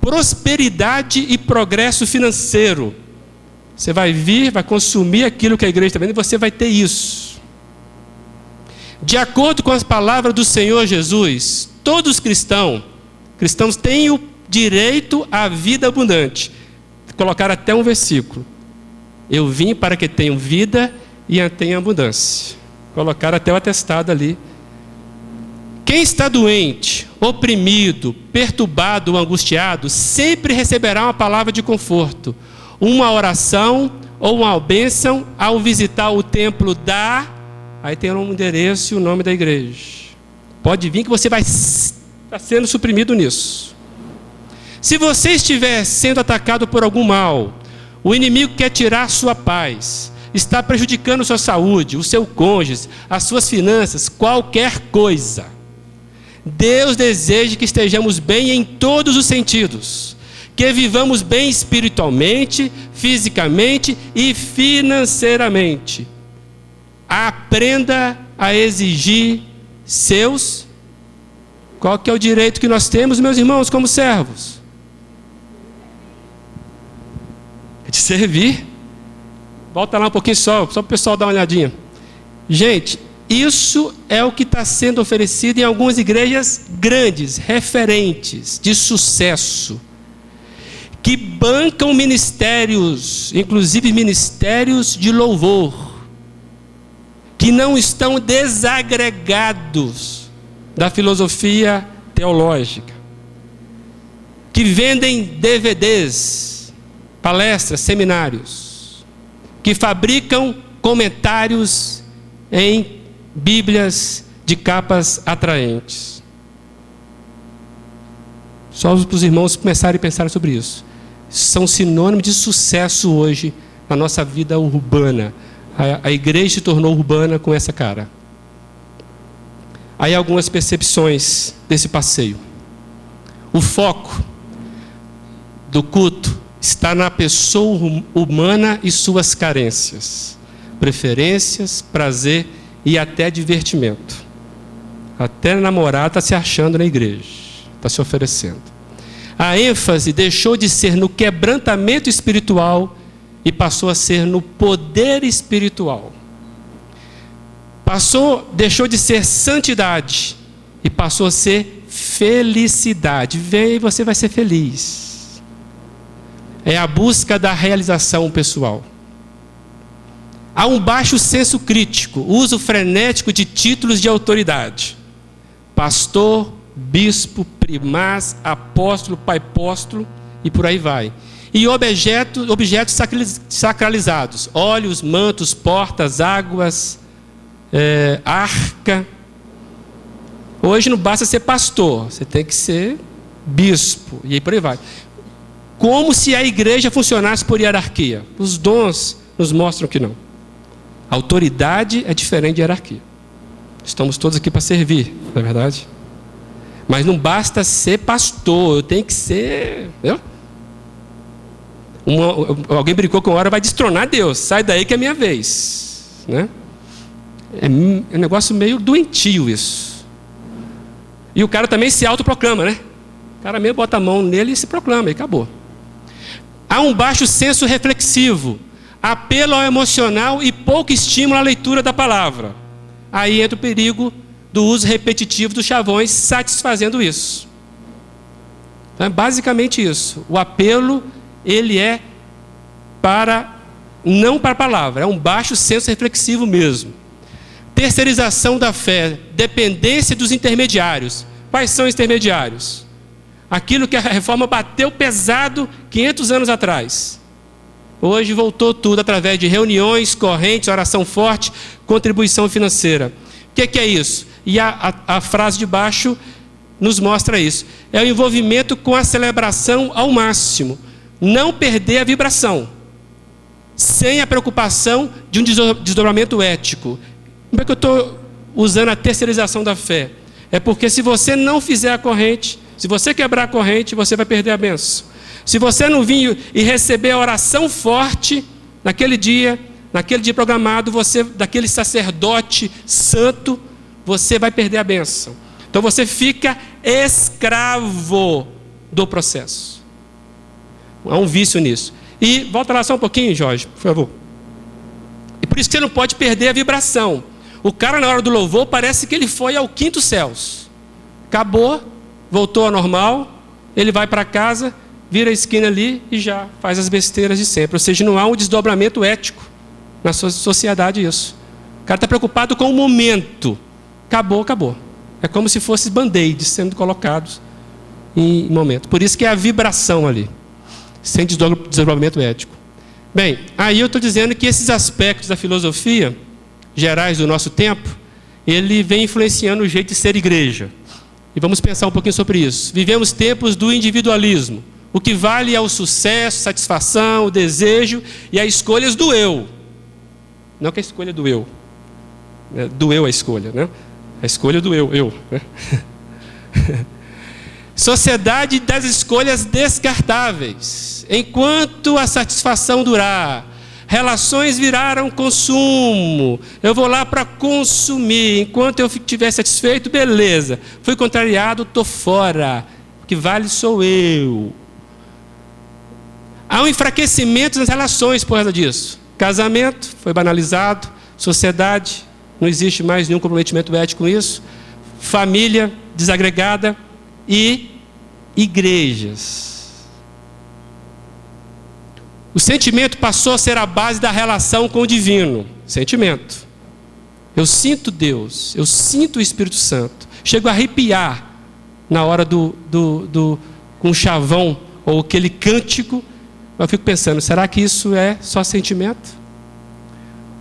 Prosperidade e progresso financeiro. Você vai vir, vai consumir aquilo que a igreja está vendo e você vai ter isso. De acordo com as palavras do Senhor Jesus, todos cristãos, cristãos têm o direito à vida abundante. Colocar até um versículo. Eu vim para que tenham vida e tenham abundância. Colocar até o atestado ali. Quem está doente, oprimido, perturbado ou angustiado, sempre receberá uma palavra de conforto, uma oração ou uma bênção ao visitar o templo da Aí tem um endereço e o nome da igreja. Pode vir que você vai estar sendo suprimido nisso. Se você estiver sendo atacado por algum mal, o inimigo quer tirar sua paz, está prejudicando sua saúde, o seu cônjuge, as suas finanças, qualquer coisa. Deus deseja que estejamos bem em todos os sentidos, que vivamos bem espiritualmente, fisicamente e financeiramente. Aprenda a exigir seus. Qual que é o direito que nós temos, meus irmãos, como servos? É de servir. Volta lá um pouquinho só, só para o pessoal dar uma olhadinha. Gente, isso é o que está sendo oferecido em algumas igrejas grandes, referentes, de sucesso, que bancam ministérios, inclusive ministérios de louvor, que não estão desagregados da filosofia teológica, que vendem DVDs, palestras, seminários que fabricam comentários em Bíblias de capas atraentes. Só para os irmãos começarem a pensar sobre isso. São sinônimos de sucesso hoje na nossa vida urbana. A, a igreja se tornou urbana com essa cara. Aí algumas percepções desse passeio. O foco do culto está na pessoa hum, humana e suas carências, preferências, prazer e até divertimento. Até namorar está se achando na igreja, está se oferecendo. A ênfase deixou de ser no quebrantamento espiritual e passou a ser no poder espiritual. Passou, deixou de ser santidade e passou a ser felicidade. Vem e você vai ser feliz é a busca da realização pessoal. Há um baixo senso crítico, uso frenético de títulos de autoridade. Pastor, bispo, primaz, apóstolo, pai apóstolo e por aí vai. E objetos, objetos sacralizados: olhos, mantos, portas, águas, é, arca. Hoje não basta ser pastor, você tem que ser bispo, e aí por aí vai como se a igreja funcionasse por hierarquia. Os dons nos mostram que não. Autoridade é diferente de hierarquia. Estamos todos aqui para servir, não é verdade? Mas não basta ser pastor, eu tenho que ser. Entendeu? Uma, alguém brincou com uma hora vai destronar Deus, sai daí que é minha vez. Né? É, é um negócio meio doentio isso. E o cara também se autoproclama, né? O cara meio bota a mão nele e se proclama, e acabou. Há um baixo senso reflexivo, apelo ao emocional e pouco estímulo à leitura da palavra. Aí entra o perigo do uso repetitivo dos chavões, satisfazendo isso. Então é basicamente isso. O apelo, ele é para, não para a palavra, é um baixo senso reflexivo mesmo. Terceirização da fé, dependência dos intermediários. Quais são os intermediários? aquilo que a reforma bateu pesado 500 anos atrás. Hoje voltou tudo através de reuniões, correntes, oração forte, contribuição financeira. O que, que, é isso? E a, a, a frase de baixo nos mostra isso. É o envolvimento com a celebração ao máximo. Não perder a vibração. Sem a preocupação de um desdobramento ético. Como é que eu estou usando a terceirização da fé? É porque se você não fizer a corrente, se você quebrar a corrente, você vai perder a benção. Se você não vir e receber a oração forte naquele dia, naquele dia programado, você daquele sacerdote santo, você vai perder a benção. Então você fica escravo do processo. Há um vício nisso. E volta lá só um pouquinho, Jorge, por favor. E por isso que você não pode perder a vibração. O cara na hora do louvor parece que ele foi ao quinto céus. Acabou, voltou ao normal, ele vai para casa, vira a esquina ali e já faz as besteiras de sempre. Ou seja, não há um desdobramento ético na sociedade isso. O cara está preocupado com o momento. Acabou, acabou. É como se fossem band-aids sendo colocados em momento. Por isso que é a vibração ali, sem desdobramento ético. Bem, aí eu estou dizendo que esses aspectos da filosofia gerais do nosso tempo, ele vem influenciando o jeito de ser igreja. E vamos pensar um pouquinho sobre isso. Vivemos tempos do individualismo. O que vale é o sucesso, satisfação, o desejo e as escolhas do eu. Não que a escolha do eu. Né? Do eu a escolha, né? A escolha do eu, eu. *laughs* Sociedade das escolhas descartáveis. Enquanto a satisfação durar, relações viraram consumo. Eu vou lá para consumir. Enquanto eu estiver satisfeito, beleza. Fui contrariado, estou fora. O que vale sou eu. Há um enfraquecimento nas relações por causa disso. Casamento foi banalizado, sociedade, não existe mais nenhum comprometimento ético com isso. Família desagregada e igrejas. O sentimento passou a ser a base da relação com o divino. Sentimento. Eu sinto Deus, eu sinto o Espírito Santo. Chego a arrepiar na hora do, do, do com um chavão ou aquele cântico eu fico pensando, será que isso é só sentimento?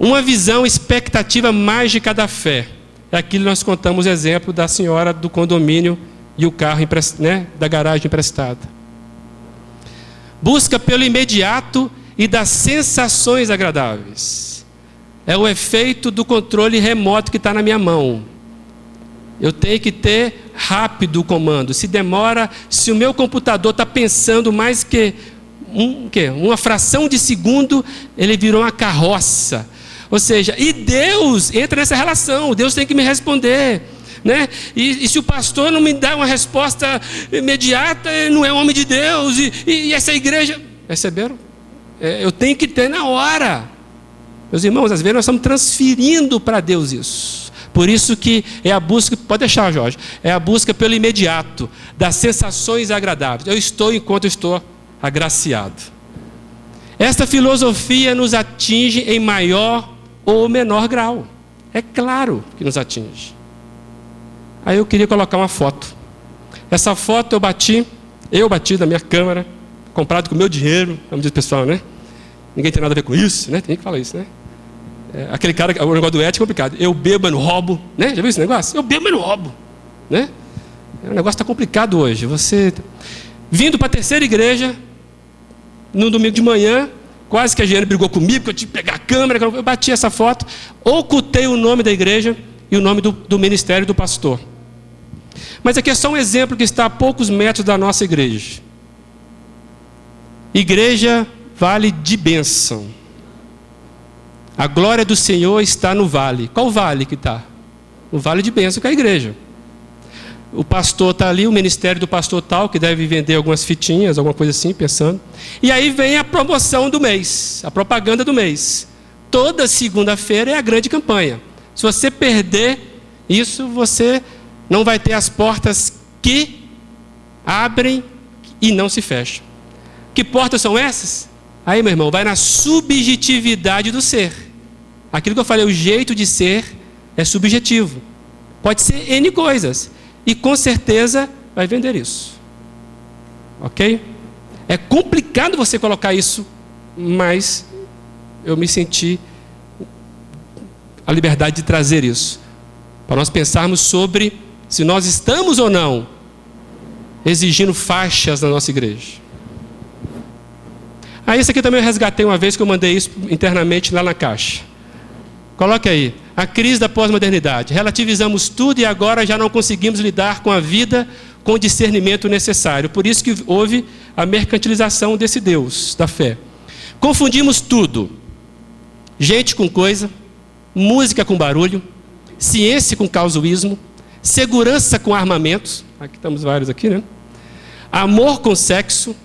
Uma visão expectativa mágica da fé. É aquilo que nós contamos exemplo da senhora do condomínio e o carro né, da garagem emprestada. Busca pelo imediato e das sensações agradáveis. É o efeito do controle remoto que está na minha mão. Eu tenho que ter rápido o comando. Se demora, se o meu computador está pensando mais que um, quê? uma fração de segundo, ele virou uma carroça. Ou seja, e Deus entra nessa relação, Deus tem que me responder. Né? E, e, se o pastor não me dá uma resposta imediata, não é homem de Deus. E, e essa igreja. Perceberam? É, eu tenho que ter na hora. Meus irmãos, às vezes nós estamos transferindo para Deus isso. Por isso que é a busca, pode deixar, Jorge, é a busca pelo imediato, das sensações agradáveis. Eu estou enquanto estou agraciado. Esta filosofia nos atinge em maior ou menor grau. É claro que nos atinge. Aí eu queria colocar uma foto. Essa foto eu bati, eu bati da minha câmera, comprado com meu dinheiro, como diz o pessoal, né? Ninguém tem nada a ver com isso, né? Tem que falar isso, né? É, aquele cara, o negócio do ético é complicado. Eu bebo, no roubo, né? Já viu esse negócio? Eu bebo, no roubo, né? O negócio está complicado hoje. Você vindo para a terceira igreja, no domingo de manhã, quase que a Giane brigou comigo, que eu tive que pegar a câmera, eu bati essa foto, ocultei o nome da igreja e o nome do, do ministério do pastor. Mas aqui é só um exemplo que está a poucos metros da nossa igreja. Igreja vale de bênção. A glória do Senhor está no vale. Qual vale que está? O vale de bênção que é a igreja o pastor está ali, o ministério do pastor tal, que deve vender algumas fitinhas, alguma coisa assim, pensando. E aí vem a promoção do mês, a propaganda do mês. Toda segunda-feira é a grande campanha. Se você perder isso, você não vai ter as portas que abrem e não se fecham. Que portas são essas? Aí, meu irmão, vai na subjetividade do ser. Aquilo que eu falei, o jeito de ser é subjetivo. Pode ser N coisas e com certeza vai vender isso. Ok? É complicado você colocar isso, mas eu me senti a liberdade de trazer isso. Para nós pensarmos sobre se nós estamos ou não exigindo faixas na nossa igreja. Ah, isso aqui também eu resgatei uma vez que eu mandei isso internamente lá na caixa. Coloque aí. A crise da pós-modernidade. Relativizamos tudo e agora já não conseguimos lidar com a vida com o discernimento necessário. Por isso que houve a mercantilização desse Deus da fé. Confundimos tudo. Gente com coisa, música com barulho, ciência com causuísmo, segurança com armamentos. Aqui estamos vários aqui, né? Amor com sexo,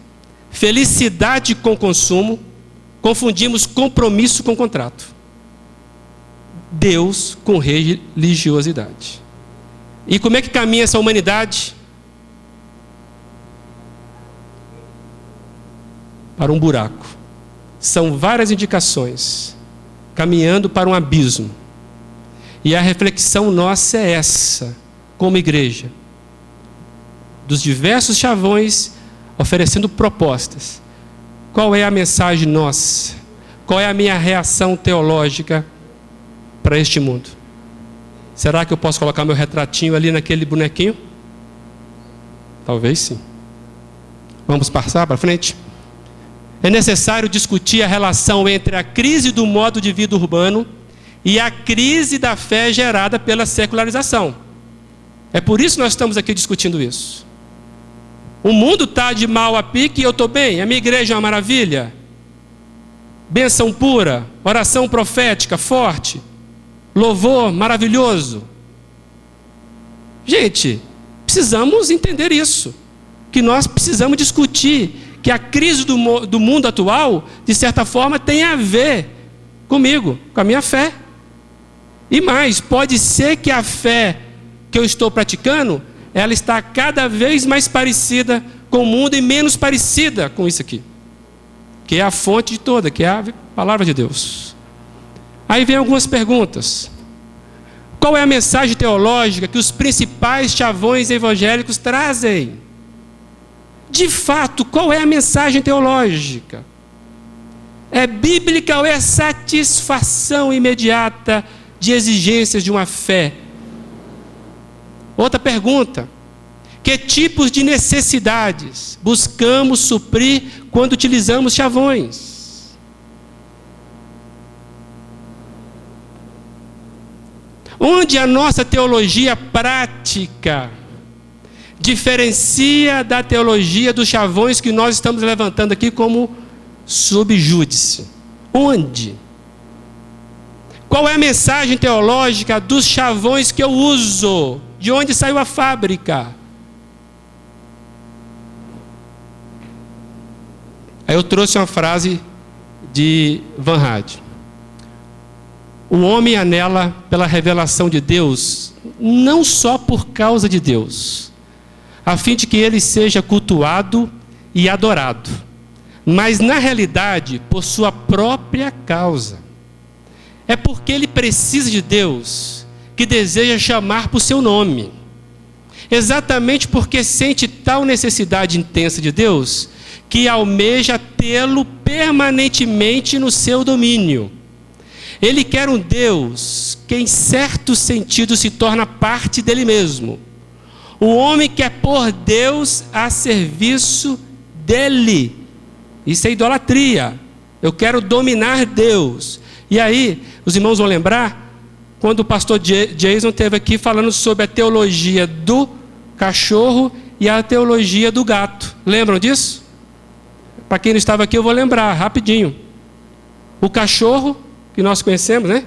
felicidade com consumo. Confundimos compromisso com contrato. Deus com religiosidade. E como é que caminha essa humanidade? Para um buraco. São várias indicações, caminhando para um abismo. E a reflexão nossa é essa, como igreja, dos diversos chavões oferecendo propostas. Qual é a mensagem nossa? Qual é a minha reação teológica? Para este mundo. Será que eu posso colocar meu retratinho ali naquele bonequinho? Talvez sim. Vamos passar para frente? É necessário discutir a relação entre a crise do modo de vida urbano e a crise da fé gerada pela secularização. É por isso que nós estamos aqui discutindo isso. O mundo está de mal a pique e eu estou bem. A minha igreja é uma maravilha. Benção pura, oração profética forte, louvor maravilhoso. Gente, precisamos entender isso. Que nós precisamos discutir que a crise do, do mundo atual, de certa forma, tem a ver comigo, com a minha fé. E mais, pode ser que a fé que eu estou praticando, ela está cada vez mais parecida com o mundo e menos parecida com isso aqui. Que é a fonte de toda, que é a palavra de Deus. Aí vem algumas perguntas. Qual é a mensagem teológica que os principais chavões evangélicos trazem? De fato, qual é a mensagem teológica? É bíblica ou é satisfação imediata de exigências de uma fé. Outra pergunta: que tipos de necessidades buscamos suprir quando utilizamos chavões? Onde a nossa teologia prática diferencia da teologia dos chavões que nós estamos levantando aqui como subjúdice? Onde? Qual é a mensagem teológica dos chavões que eu uso? De onde saiu a fábrica? Aí eu trouxe uma frase de Van Hade. O homem anela pela revelação de Deus, não só por causa de Deus, a fim de que ele seja cultuado e adorado, mas na realidade por sua própria causa. É porque ele precisa de Deus que deseja chamar por seu nome. Exatamente porque sente tal necessidade intensa de Deus que almeja tê-lo permanentemente no seu domínio. Ele quer um Deus que, em certo sentido, se torna parte dele mesmo. O homem quer pôr Deus a serviço dele. Isso é idolatria. Eu quero dominar Deus. E aí, os irmãos vão lembrar quando o pastor Jason esteve aqui falando sobre a teologia do cachorro e a teologia do gato. Lembram disso? Para quem não estava aqui, eu vou lembrar rapidinho. O cachorro, que nós conhecemos, né?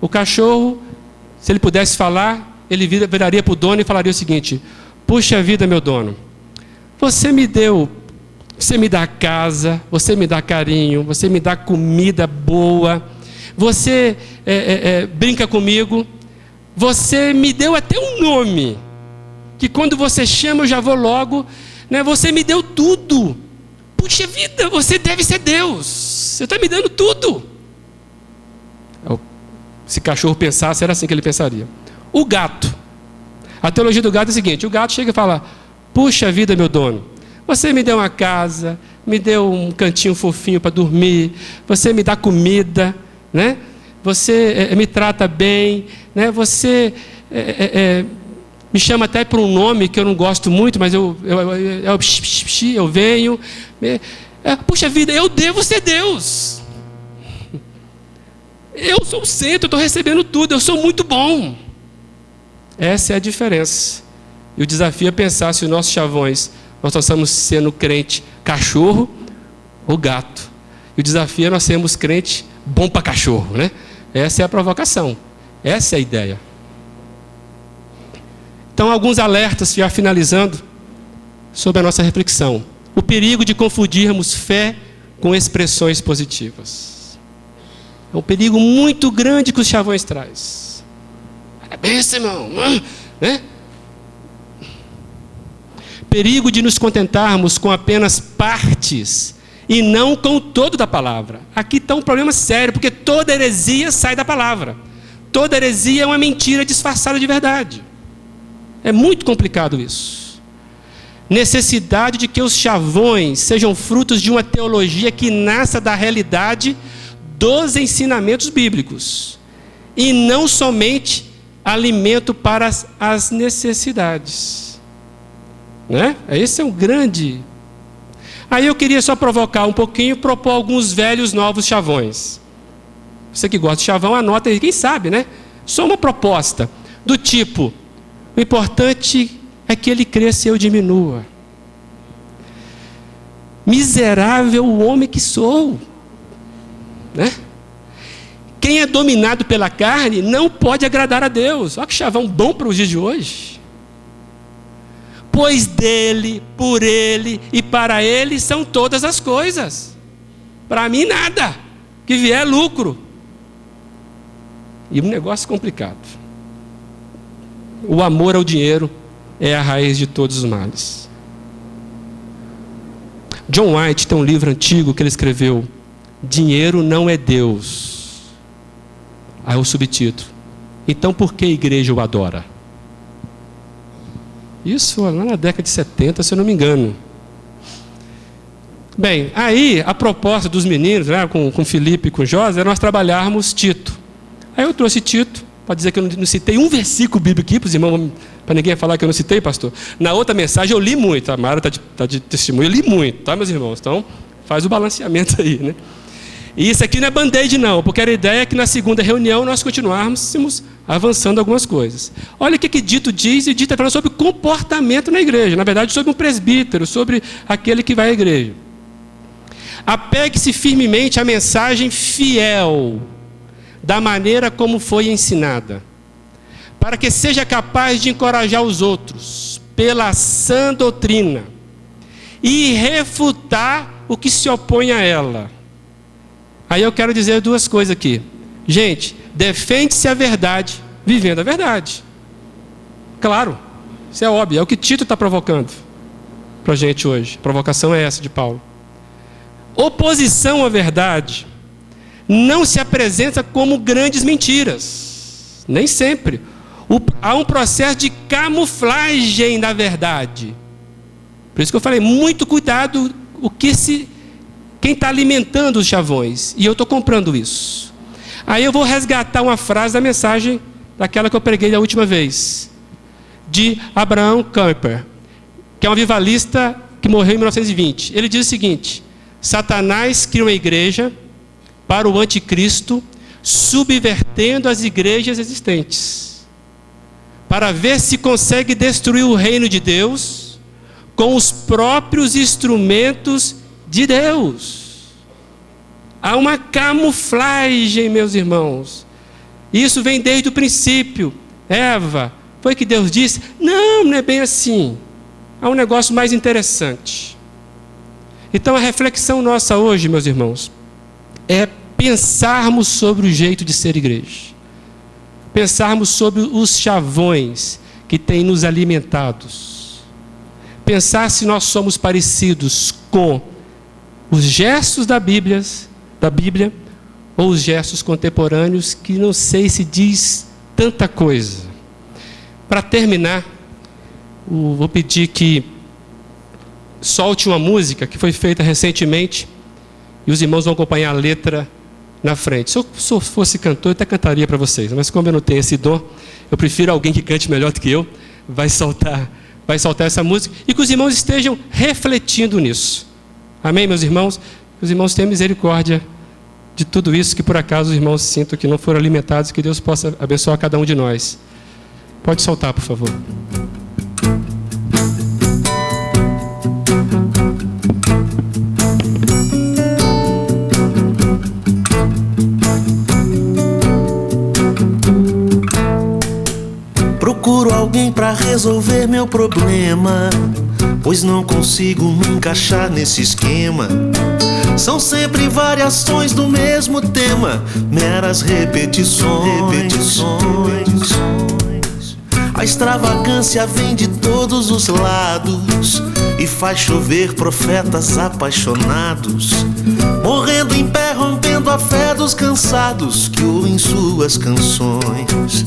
O cachorro, se ele pudesse falar, ele viraria para o dono e falaria o seguinte: Puxa vida, meu dono, você me deu você me dá casa, você me dá carinho, você me dá comida boa, você é, é, é, brinca comigo, você me deu até um nome, que quando você chama eu já vou logo, né? você me deu tudo. Puxa vida, você deve ser Deus, você está me dando tudo. Se cachorro pensasse, era assim que ele pensaria. O gato. A teologia do gato é a seguinte: o gato chega e fala: Puxa vida, meu dono, você me deu uma casa, me deu um cantinho fofinho para dormir, você me dá comida, né? Você é, me trata bem, né? Você é, é, me chama até por um nome que eu não gosto muito, mas eu, eu, eu, eu, eu venho. puxa vida, eu devo ser Deus. Eu sou o centro, estou recebendo tudo, eu sou muito bom. Essa é a diferença. E o desafio é pensar se os nossos chavões, nós estamos sendo crente cachorro ou gato. E o desafio é nós sermos crente bom para cachorro, né? Essa é a provocação. Essa é a ideia. Então, alguns alertas, já finalizando, sobre a nossa reflexão. O perigo de confundirmos fé com expressões positivas. É um perigo muito grande que os chavões traz. Parabéns, irmão. Né? Perigo de nos contentarmos com apenas partes e não com o todo da palavra. Aqui está um problema sério, porque toda heresia sai da palavra. Toda heresia é uma mentira disfarçada de verdade. É muito complicado isso. Necessidade de que os chavões sejam frutos de uma teologia que nasça da realidade dos ensinamentos bíblicos e não somente alimento para as necessidades. Né? Esse é um grande Aí eu queria só provocar um pouquinho, propor alguns velhos novos chavões. Você que gosta de chavão, anota aí, quem sabe, né? Só uma proposta do tipo: o importante é que ele cresça e eu diminua. Miserável o homem que sou. Né? Quem é dominado pela carne não pode agradar a Deus. Olha que chavão bom para os dias de hoje. Pois dele, por ele e para ele são todas as coisas. Para mim, nada. Que vier é lucro. E um negócio complicado. O amor ao dinheiro é a raiz de todos os males. John White tem um livro antigo que ele escreveu: Dinheiro não é Deus. Aí o subtítulo: Então por que a igreja o adora? Isso lá na década de 70, se eu não me engano. Bem, aí a proposta dos meninos, né, com, com Felipe e com José, era nós trabalharmos Tito. Aí eu trouxe Tito, para dizer que eu não, não citei um versículo bíblico aqui, para os irmãos para ninguém falar que eu não citei, pastor. Na outra mensagem eu li muito, a Mara está de, tá de testemunho, eu li muito, tá, meus irmãos? Então, faz o balanceamento *laughs* aí, né? E isso aqui não é band-aid, não, porque a ideia é que na segunda reunião nós continuarmos avançando algumas coisas. Olha o que, que Dito diz, e Dito está falando sobre comportamento na igreja, na verdade, sobre um presbítero, sobre aquele que vai à igreja. Apegue-se firmemente à mensagem fiel, da maneira como foi ensinada para que seja capaz de encorajar os outros pela sã doutrina e refutar o que se opõe a ela. Aí eu quero dizer duas coisas aqui. Gente, defende-se a verdade vivendo a verdade. Claro, isso é óbvio, é o que Tito está provocando para a gente hoje. A provocação é essa de Paulo. Oposição à verdade não se apresenta como grandes mentiras. Nem sempre o, há um processo de camuflagem da verdade. Por isso que eu falei, muito cuidado o que se quem está alimentando os chavões. E eu estou comprando isso. Aí eu vou resgatar uma frase da mensagem daquela que eu preguei da última vez, de Abraham Kuyper, que é um avivalista que morreu em 1920. Ele diz o seguinte: Satanás cria uma igreja para o anticristo, subvertendo as igrejas existentes para ver se consegue destruir o reino de Deus com os próprios instrumentos de Deus. Há uma camuflagem, meus irmãos. Isso vem desde o princípio. Eva, foi que Deus disse? Não, não é bem assim. Há um negócio mais interessante. Então a reflexão nossa hoje, meus irmãos, é pensarmos sobre o jeito de ser igreja pensarmos sobre os chavões que têm nos alimentados. Pensar se nós somos parecidos com os gestos da Bíblia, da Bíblia ou os gestos contemporâneos que não sei se diz tanta coisa. Para terminar, vou pedir que solte uma música que foi feita recentemente e os irmãos vão acompanhar a letra na frente. Se eu, se eu fosse cantor, eu até cantaria para vocês, mas como eu não tenho esse dom, eu prefiro alguém que cante melhor do que eu, vai soltar, vai soltar essa música e que os irmãos estejam refletindo nisso. Amém, meus irmãos? Os irmãos tenham misericórdia de tudo isso que por acaso os irmãos sintam que não foram alimentados, que Deus possa abençoar cada um de nós. Pode soltar, por favor. alguém para resolver meu problema, pois não consigo me encaixar nesse esquema. São sempre variações do mesmo tema, meras repetições. repetições. A extravagância vem de todos os lados e faz chover profetas apaixonados, morrendo em pé, rompendo a fé dos cansados que ouvem suas canções.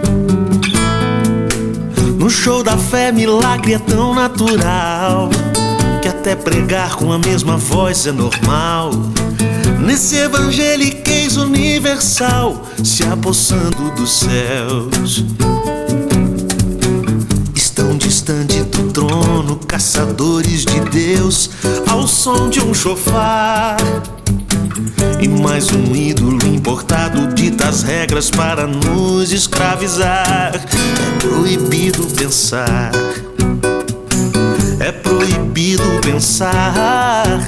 Show da fé, milagre é tão natural que até pregar com a mesma voz é normal. Nesse evangeliquez universal, se apossando dos céus. Estão distante do trono, caçadores de Deus, ao som de um chofar. E mais um ídolo importado dita as regras para nos escravizar. É proibido pensar. É proibido pensar.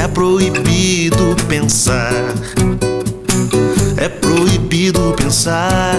É proibido pensar. É proibido pensar.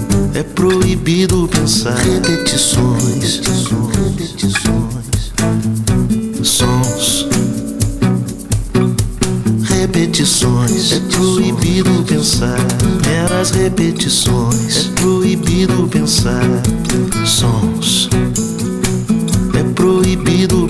É proibido pensar. Repetições. Repetições. Sons. Repetições. É proibido pensar. Meras repetições. É proibido pensar. Sons. É proibido